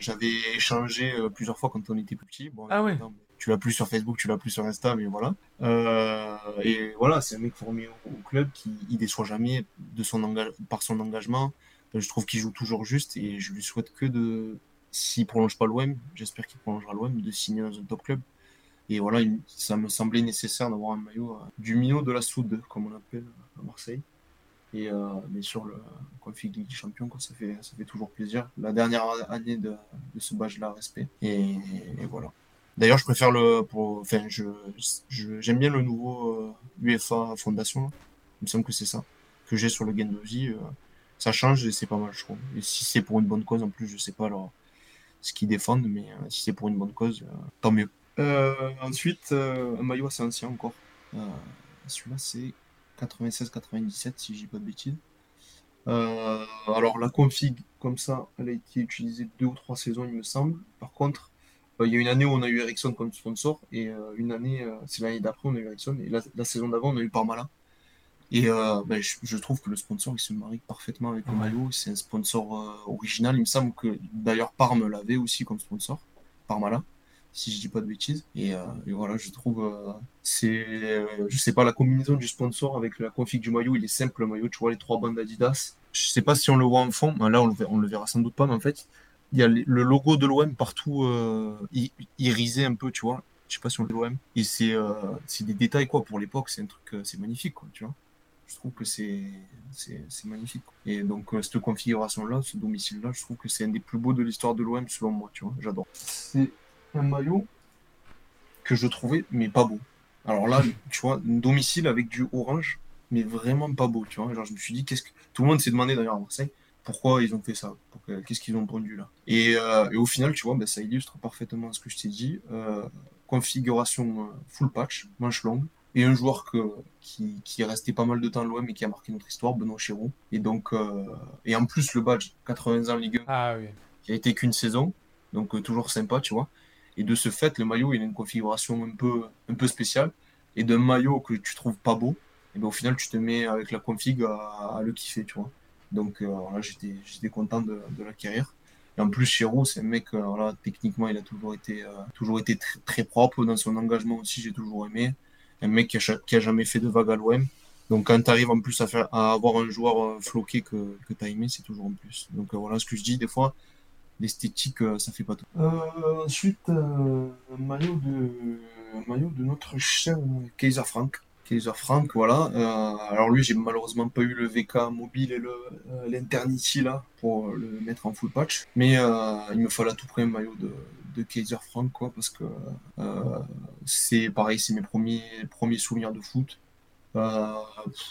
j'avais échangé plusieurs fois quand on était plus petit. ah ouais. tu l'as plus sur Facebook, tu l'as plus sur Insta, mais voilà. et voilà, c'est un mec formé au, club qui il déçoit jamais de son engage par son engagement, je trouve qu'il joue toujours juste et je lui souhaite que de, s'il prolonge pas l'OM, j'espère qu'il prolongera l'OM, de signer dans un top club. Et voilà, ça me semblait nécessaire d'avoir un maillot euh, du minot de la soude, comme on l'appelle à Marseille. Et euh, bien sûr, le config Ligue des Champions, ça, fait, ça fait toujours plaisir. La dernière année de, ce badge-là, respect. Et, voilà. D'ailleurs, je préfère le. Enfin, je, j'aime bien le nouveau euh, UEFA Fondation. Il me semble que c'est ça. Que j'ai sur le Gendozi. Euh, ça change et c'est pas mal, je trouve. Et si c'est pour une bonne cause, en plus, je sais pas alors, ce qu'ils défendent, mais euh, si c'est pour une bonne cause, euh, tant mieux. Euh, ensuite, un maillot assez ancien encore. Celui-là, c'est 96-97, si dis pas de bêtises. alors, la config, comme ça, elle a été utilisée deux ou trois saisons, il me semble. Par contre, il y a une année où on a eu Ericsson comme sponsor, et une année, c'est l'année d'après, on a eu Ericsson, et la, saison d'avant, on a eu Parmala. Et euh, ben, je, trouve que le sponsor il se marie parfaitement avec le maillot. C'est un sponsor euh, original. Il me semble que d'ailleurs Parme l'avait aussi comme sponsor, Parmala, si je dis pas de bêtises. Et, euh, voilà, je trouve c'est, je sais pas, la combinaison du sponsor avec la config du maillot, il est simple le maillot. Tu vois les trois bandes Adidas. Je sais pas si on le voit en fond. là, on le, verra, on le verra sans doute pas, mais en fait, il y a le logo de l'OM partout irisé un peu, tu vois. Je sais pas si on le l'OM. Et c'est, c'est des détails quoi pour l'époque. C'est un truc, c'est magnifique quoi, tu vois je trouve que c'est magnifique. Et donc, euh, cette configuration-là, ce domicile-là, je trouve que c'est un des plus beaux de l'histoire de l'OM, selon moi, tu vois, j'adore. C'est un maillot que je trouvais, mais pas beau. Alors là, *laughs* tu vois, un domicile avec du orange, mais vraiment pas beau, tu vois. Genre, je me suis dit, qu'est-ce que. Tout le monde s'est demandé d'ailleurs à Marseille, pourquoi ils ont fait ça Qu'est-ce qu'ils ont pondu là et, euh, et, au final, tu vois, ben, ça illustre parfaitement ce que je t'ai dit. Euh, configuration full patch, manche longue, et un joueur que, qui, qui, est resté pas mal de temps à l'OM et qui a marqué notre histoire, Benoît Chéreau. Et donc, euh, et en plus, le badge 80 ans Ligue 1, ah, oui. qui a été qu'une saison, donc euh, toujours sympa, tu vois. Et de ce fait, le maillot, il a une configuration un peu, un peu spéciale. Et d'un maillot que tu trouves pas beau, et ben, au final, tu te mets avec la config à, le kiffer, tu vois. Donc euh, voilà, j'étais, j'étais content de, de l'acquérir. Et en plus, Chéreau, c'est un mec, voilà, techniquement, il a toujours été, toujours été très propre dans son engagement aussi, j'ai toujours aimé un mec qui a, jamais fait de vague à l'OM. Donc quand tu arrives en plus à, faire, à avoir un joueur euh, floqué que, que tu as aimé, c'est toujours en plus. Donc euh, voilà ce que je dis, des fois, l'esthétique, euh, ça fait pas tout. ensuite, un maillot de, maillot de notre cher Kaiser Frank. Kaiser Frank, voilà. alors lui, j'ai malheureusement pas eu le VK mobile et l'Internity là pour le mettre en full patch. Mais il me fallait à tout près un maillot de, de Kaiser Frank, quoi, parce que euh, c'est pareil, c'est mes premiers, premiers souvenirs de foot. Euh,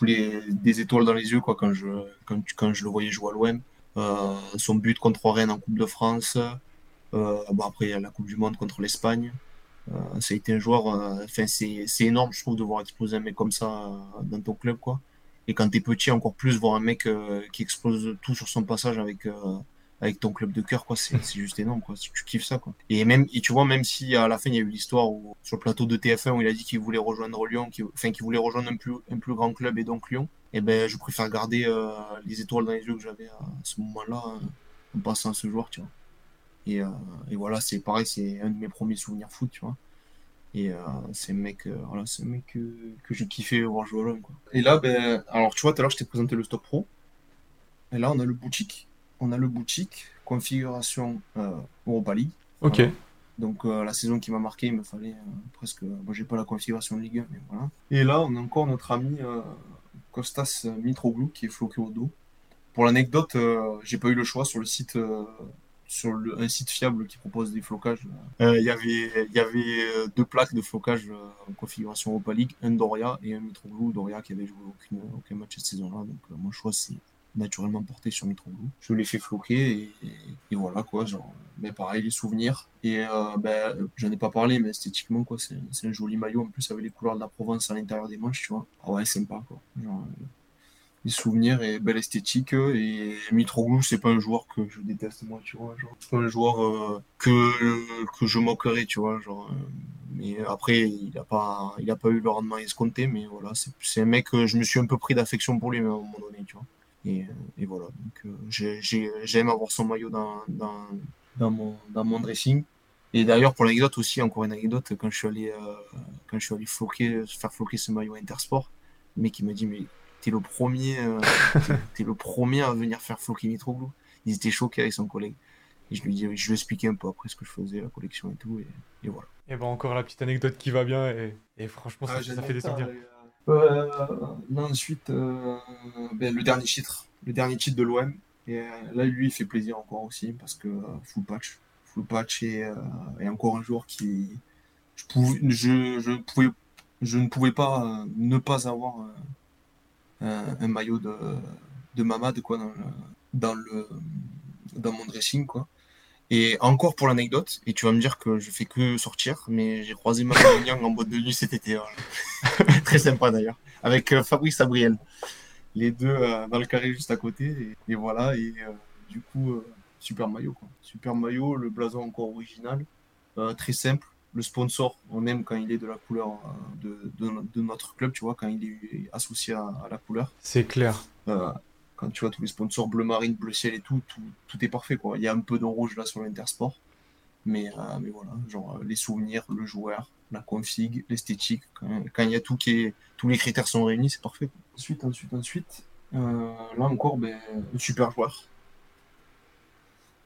les, des étoiles dans les yeux quoi, quand, je, quand, quand je le voyais jouer à l'OM. Euh, son but contre Rennes en Coupe de France. bon, après, il y a la Coupe du Monde contre l'Espagne. ça a été un joueur. Enfin, c'est énorme, je trouve, de voir exploser un mec comme ça dans ton club. quoi. Et quand tu es petit, encore plus, voir un mec qui explose tout sur son passage avec avec ton club de cœur, quoi. C'est juste énorme, quoi. Tu kiffes ça, quoi. Et même, et tu vois, même si à la fin, il y a eu l'histoire sur le plateau de TF1 où il a dit qu'il voulait rejoindre Lyon, enfin, qu'il voulait rejoindre un plus, un plus grand club et donc Lyon, eh ben, je préfère garder euh, les étoiles dans les yeux que j'avais à ce moment-là, en passant à ce joueur, tu vois. Et, euh, et voilà, c'est pareil, c'est un de mes premiers souvenirs foot, tu vois. Et euh, c'est mec, voilà, c'est mec que, j'ai kiffé voir jouer à Lyon, quoi. Et là, ben, alors, tu vois, tout à l'heure, je t'ai présenté le Stock Pro. Et là, on a le boutique on a le boutique, configuration euh, Europa League. Ok. Donc euh, la saison qui m'a marqué, il me fallait euh, presque. Moi, j'ai pas la configuration de Ligue 1, mais voilà. Et là, on a encore notre ami Kostas Mitroglou qui est floqué au dos. Pour l'anecdote, j'ai pas eu le choix sur le site sur un site fiable qui propose des flocages. Il y avait, y avait deux plaques de flocage en configuration Europa League, un Doria et un Mitroglou. Doria qui avait joué aucune, aucun match cette saison-là. Donc, mon choix, c'est naturellement porté sur Mitroglou. Je l'ai fait floquer et, voilà quoi, genre, mais pareil, les souvenirs. Et euh, ben, j'en ai pas parlé, mais esthétiquement, quoi, c'est un joli maillot en plus avec les couleurs de la Provence à l'intérieur des manches, tu vois. Ah ouais, sympa quoi. Genre, les souvenirs et belle esthétique. Et Mitroglou, c'est pas un joueur que je déteste moi, tu vois. Genre, c'est pas un joueur euh, que, que je moquerais, tu vois. Genre, euh, mais après, il a pas, a pas eu le rendement escompté, mais voilà, c'est un mec que je me suis un peu pris d'affection pour lui à un moment donné, tu vois. Et, et voilà, donc euh, j'aime avoir son maillot dans, dans, dans, mon, dans mon dressing. Et d'ailleurs, pour l'anecdote aussi, encore une anecdote, quand je suis allé, euh, quand je suis allé floquer, faire floquer ce maillot Intersport, le mec il m'a dit Mais t'es le premier euh, *laughs* le premier à venir faire floquer Mitroglou. Ils étaient choqués avec son collègue. Et je lui dis, je lui expliquais un peu après ce que je faisais, la collection et tout, et, et voilà. Et ben encore la petite anecdote qui va bien, et, et franchement, ça, ah, ça fait des souvenirs. Euh, ensuite, euh, ben, le dernier titre, le dernier titre de l'OM. Et euh, là, lui, il fait plaisir encore aussi parce que full patch, full patch et, encore un joueur qui, je, pouvais, je, je, pouvais, je ne pouvais pas ne pas avoir un, maillot de, de Mamad quoi dans le, dans le dans mon dressing quoi. Et encore pour l'anecdote, et tu vas me dire que je fais que sortir, mais j'ai croisé Maman *laughs* en boîte de nuit cet été. *laughs* Très sympa d'ailleurs. Avec euh, Fabrice Abriel. Les deux euh, dans le carré juste à côté. Et, voilà. Et euh, du coup, super maillot. Quoi. Super maillot, le blason encore original. très simple. Le sponsor, on aime quand il est de la couleur de, de, notre club, tu vois, quand il est associé à, à la couleur. C'est clair tu vois tous les sponsors bleu marine, bleu ciel et tout, tout, est parfait quoi. Il y a un peu de rouge là sur l'Intersport, mais, euh, mais voilà, genre les souvenirs, le joueur, la config, l'esthétique, quand, il y a tout qui est, tous les critères sont réunis, c'est parfait. Ensuite, ensuite, ensuite, euh, là encore, ben, un super joueur.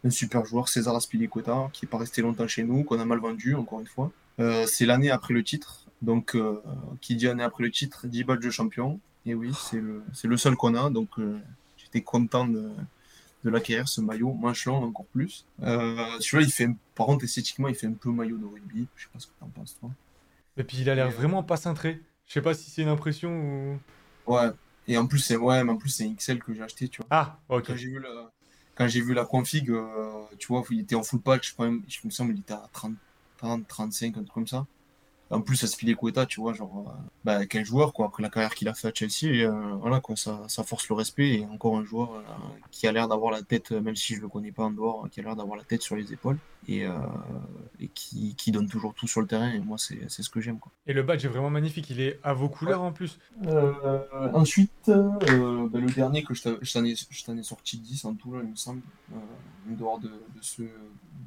Un super joueur, César Aspilicueta, qui n'est pas resté longtemps chez nous, qu'on a mal vendu, encore une fois. Euh, c'est l'année après le titre. Donc, qui dit année après le titre, dit badge de champion. Et oui, c'est le, le seul qu'on a. Donc, j'étais content de, de l'acquérir, ce maillot. Manche encore plus. Euh, celui-là, il fait, par contre, esthétiquement, il fait un peu maillot de rugby. Je sais pas ce que t'en penses, toi. Et puis, il a l'air vraiment pas cintré. Je sais pas si c'est une impression ou. Ouais. Et en plus, c'est ouais, mais en plus, c'est un XL que j'ai acheté, tu vois. Ah, ok. Quand j'ai vu la, quand j'ai vu la config, euh, tu vois, il était en full patch. Je, je me semble qu'il était à 30, 30, 35, un truc comme ça. En plus, Aspilicueta, tu vois, genre, euh, bah, quel joueur, quoi, après la carrière qu'il a fait à Chelsea, euh, voilà, quoi, ça, ça, force le respect. Et encore un joueur euh, qui a l'air d'avoir la tête, même si je le connais pas en dehors, qui a l'air d'avoir la tête sur les épaules et, et qui, qui, donne toujours tout sur le terrain. Et moi, c'est ce que j'aime, quoi. Et le badge est vraiment magnifique, il est à vos couleurs en plus. ensuite, bah, le dernier que je t'en ai, sorti 10 en tout, là, il me semble, en dehors de, de ceux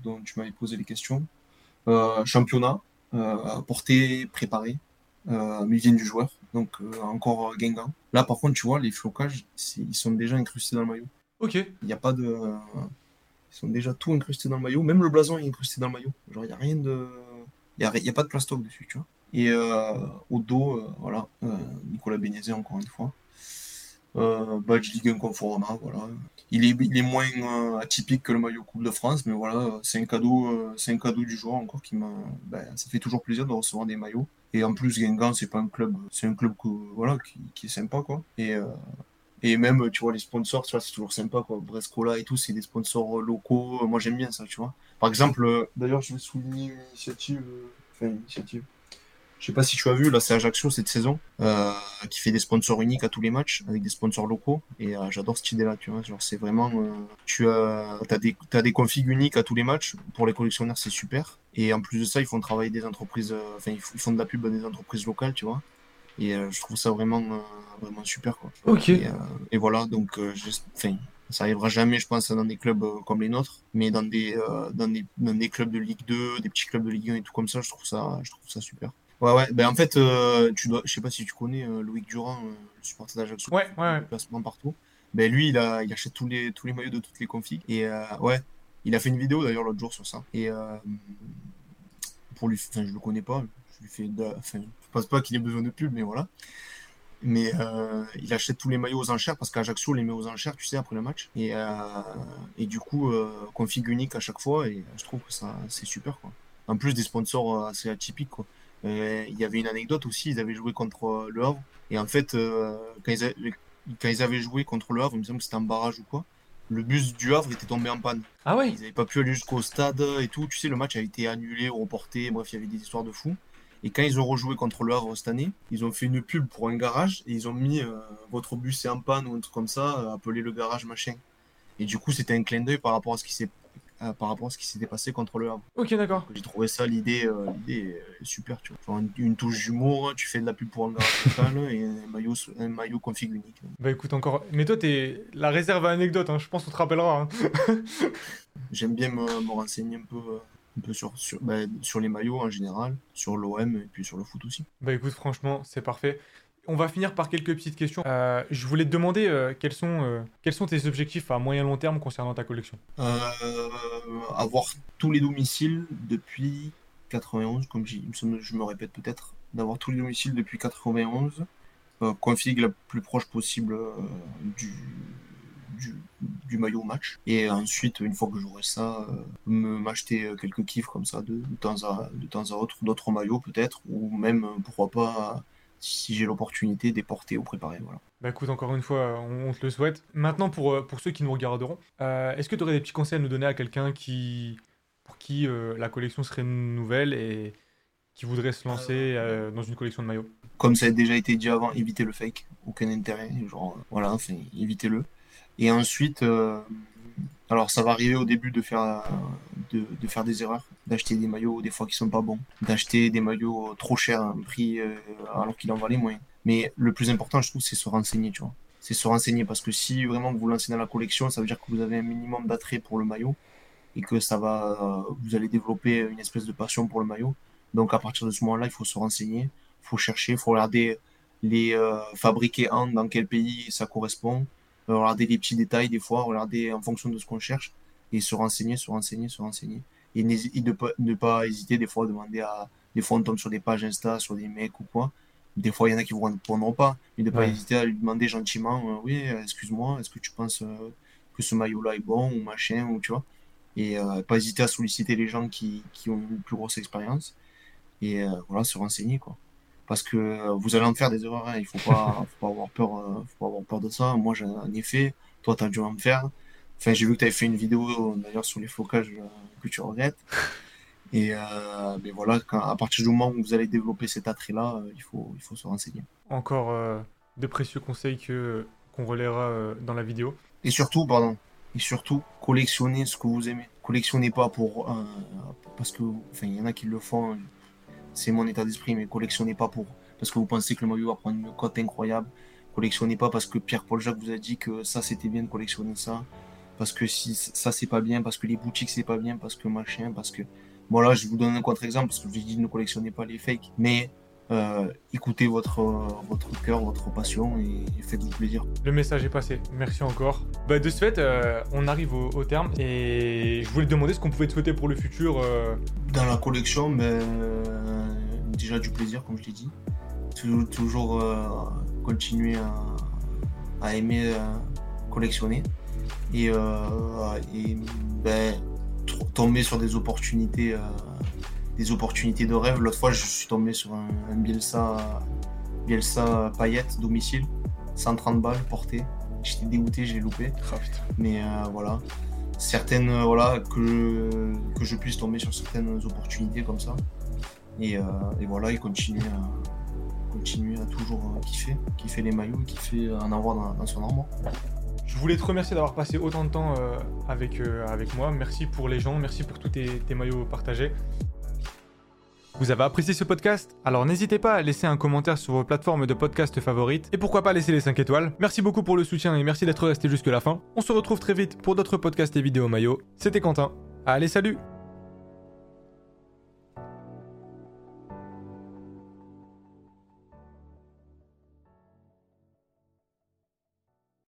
dont tu m'avais posé les questions. championnat, porté, préparé, euh, mais ils viennent du joueur, donc euh, encore Guingamp. Là, par contre, tu vois, les flocages, ils sont déjà incrustés dans le maillot. Ok. Il n'y a pas de. Ils sont déjà tout incrustés dans le maillot. Même le blason est incrusté dans le maillot. Genre, il n'y a rien de. Il n'y a, pas de plastoc dessus, tu vois. Et au dos, voilà, Nicolas Bénézé, encore une fois. Badge Ligue 1 Conforama, voilà. Il est, moins euh, atypique que le maillot Coupe de France, mais voilà, c'est un cadeau, euh, c'est un cadeau du joueur encore qui m'a. Ben, ça fait toujours plaisir de recevoir des maillots. Et en plus, Guingamp, c'est pas un club, c'est un club que, voilà, qui, est sympa, quoi. Et, euh, et même, tu vois, les sponsors, tu c'est toujours sympa, quoi. Brescola et tout, c'est des sponsors locaux. Moi, j'aime bien ça, tu vois. Par exemple, d'ailleurs, je vais souligner une initiative, enfin, une initiative. Je sais pas si tu as vu, là c'est Ajaccio cette saison, euh, qui fait des sponsors uniques à tous les matchs, avec des sponsors locaux. Et euh, j'adore cette idée-là, tu vois. Genre c'est vraiment, euh, tu as, as des, t'as des configs uniques à tous les matchs. Pour les collectionneurs, c'est super. Et en plus de ça, ils font travailler des entreprises, enfin ils, font de la pub à des entreprises locales, tu vois. Et je trouve ça vraiment, vraiment super, quoi. Ok. Et, et voilà, donc enfin, ça arrivera jamais, je pense, dans des clubs comme les nôtres, mais dans des, euh, dans des, dans des clubs de Ligue 2, des petits clubs de Ligue 1 et tout comme ça, je trouve ça, je trouve ça super. Ouais, ouais, ben en fait, euh, tu dois, je sais pas si tu connais euh, Loïc Durand, euh, le supporter d'Ajaccio, Ouais, ouais, ouais. partout. Ben lui, il, a, il achète tous les, tous les maillots de toutes les configs. Et euh, ouais, il a fait une vidéo d'ailleurs l'autre jour sur ça. Et pour lui, enfin, je le connais pas, je lui fais, de, enfin, je pense pas qu'il ait besoin de pub, mais voilà. Mais il achète tous les maillots aux enchères parce qu'Ajaccio les met aux enchères, tu sais, après le match. Et, et du coup, config unique à chaque fois. Et je trouve que ça, c'est super, quoi. En plus des sponsors assez atypiques, quoi. Euh, Il y avait une anecdote aussi, ils avaient joué contre euh, Le Havre. Et en fait, euh, quand, ils a- quand ils avaient joué contre Le Havre, il me semble que c'était un barrage ou quoi, le bus du Havre était tombé en panne. Ah ouais? Ils n'avaient pas pu aller jusqu'au stade et tout. Tu sais, le match a été annulé, reporté. Bref, il y avait des histoires de fous. Et quand ils ont rejoué contre le Havre cette année, ils ont fait une pub pour un garage et ils ont mis euh, votre bus est en panne ou un truc comme ça, euh, appelez le garage machin. Et du coup, c'était un clin d'œil par rapport à ce qui s'est euh, par rapport à ce qui s'était passé contre le Havre. Ok, d'accord. J'ai trouvé ça l'idée euh, l'idée est super, tu vois. Une, une touche d'humour, tu fais de la pub pour un garage local et un maillot un maillot config unique. Bah écoute, encore. Mais toi, t'es la réserve à anecdote, hein. je pense qu'on te rappellera. hein. *laughs* J'aime bien me, me renseigner un peu euh, un peu sur sur, bah, sur les maillots en général, sur l'OM et puis sur le foot aussi. Bah écoute, franchement, c'est parfait. On va finir par quelques petites questions. Euh, je voulais te demander euh, quels, sont, euh, quels sont tes objectifs à moyen long terme concernant ta collection? Avoir tous les domiciles depuis 91, comme je me répète peut-être, d'avoir tous les domiciles depuis 91, euh, config la plus proche possible du, maillot match. Et ensuite, une fois que j'aurai ça, m'acheter quelques kiffs comme ça de, de temps à, autre, d'autres maillots peut-être, ou même, pourquoi pas, si j'ai l'opportunité, des porter ou préparer. Voilà. Bah écoute, encore une fois, on, on te le souhaite. Maintenant, pour, euh, pour ceux qui nous regarderont, euh, est-ce que tu aurais des petits conseils à nous donner à quelqu'un qui, pour qui euh, la collection serait nouvelle et qui voudrait se lancer euh, dans une collection de maillots? Comme ça a déjà été dit avant, évitez le fake, aucun intérêt, genre voilà, enfin, évitez-le. Et ensuite, euh, alors ça va arriver au début de faire, euh, de, faire des erreurs, d'acheter des maillots des fois qui sont pas bons, d'acheter des maillots trop chers, un prix euh, alors qu'il en valait moins. Mais le plus important, je trouve, c'est se renseigner, tu vois. C'est se renseigner parce que si vraiment vous lancez dans la collection, ça veut dire que vous avez un minimum d'attrait pour le maillot et que ça va, euh, vous allez développer une espèce de passion pour le maillot. Donc à partir de ce moment-là, il faut se renseigner faut chercher, faut regarder les euh, fabriqués en, dans quel pays ça correspond, euh, regarder les petits détails des fois, regarder en fonction de ce qu'on cherche et se renseigner, se renseigner, se renseigner. Et n'hési- et de pas, ne pas hésiter des fois à demander à. Des fois on tombe sur des pages Insta, sur des mecs ou quoi. Des fois il y en a qui vous répondront pas, mais de pas Ouais. hésiter à lui demander gentiment euh, Oui, excuse-moi, est-ce que tu penses euh, que ce maillot-là est bon ou machin, ou tu vois. Et euh, pas hésiter à solliciter les gens qui, qui ont une plus grosse expérience. Et euh, voilà, se renseigner quoi parce que vous allez en faire des erreurs. hein. Il faut pas, *laughs* faut pas avoir peur, euh, faut pas avoir peur de ça. Moi, j'en ai fait. Toi, tu as dû en faire. Enfin, j'ai vu que tu avais fait une vidéo d'ailleurs sur les flocages euh, que tu regrettes. *laughs* Et euh, mais voilà, quand, à partir du moment où vous allez développer cet attrait-là, il faut, il faut se renseigner. Encore de précieux conseils que qu'on relaiera euh, dans la vidéo. Et surtout, pardon, et surtout, collectionnez ce que vous aimez. Collectionnez pas pour, parce que, enfin, il y en a qui le font. C'est mon état d'esprit, mais collectionnez pas pour, parce que vous pensez que le maillot va prendre une cote incroyable. Collectionnez pas parce que Pierre-Paul Jacques vous a dit que ça c'était bien de collectionner ça. Parce que si ça c'est pas bien, parce que les boutiques c'est pas bien, parce que machin, parce que. Voilà, je vous donne un contre-exemple parce que je dit ne collectionnez pas les fakes. Mais euh, écoutez votre, votre cœur, votre passion et, faites-vous plaisir. Le message est passé. Merci encore. Bah, de ce fait, euh, on arrive au, au terme et je voulais te demander ce qu'on pouvait te souhaiter pour le futur. euh, Dans la collection, ben, déjà du plaisir, comme je l'ai dit. Toujours, toujours continuer à, à aimer collectionner. Et, et ben, tomber sur des opportunités, des opportunités de rêve. L'autre fois, je suis tombé sur un, un Bielsa, Bielsa paillette domicile, 130 balles portées. J'étais dégoûté, je l'ai loupé. ah. Mais euh, voilà, certaines, euh, voilà, que, que je puisse tomber sur certaines opportunités comme ça. Et, euh, et voilà, il continue à, continue à toujours kiffer, kiffer les maillots, kiffer en avoir dans, dans son armoire. Je voulais te remercier d'avoir passé autant de temps avec, avec moi. Merci pour les gens, merci pour tous tes, tes maillots partagés. Vous avez apprécié ce podcast? Alors n'hésitez pas à laisser un commentaire sur vos plateformes de podcast favorites et pourquoi pas laisser les 5 étoiles? Merci beaucoup pour le soutien et merci d'être resté jusque la fin. On se retrouve très vite pour d'autres podcasts et vidéos maillots. C'était Quentin. Allez, salut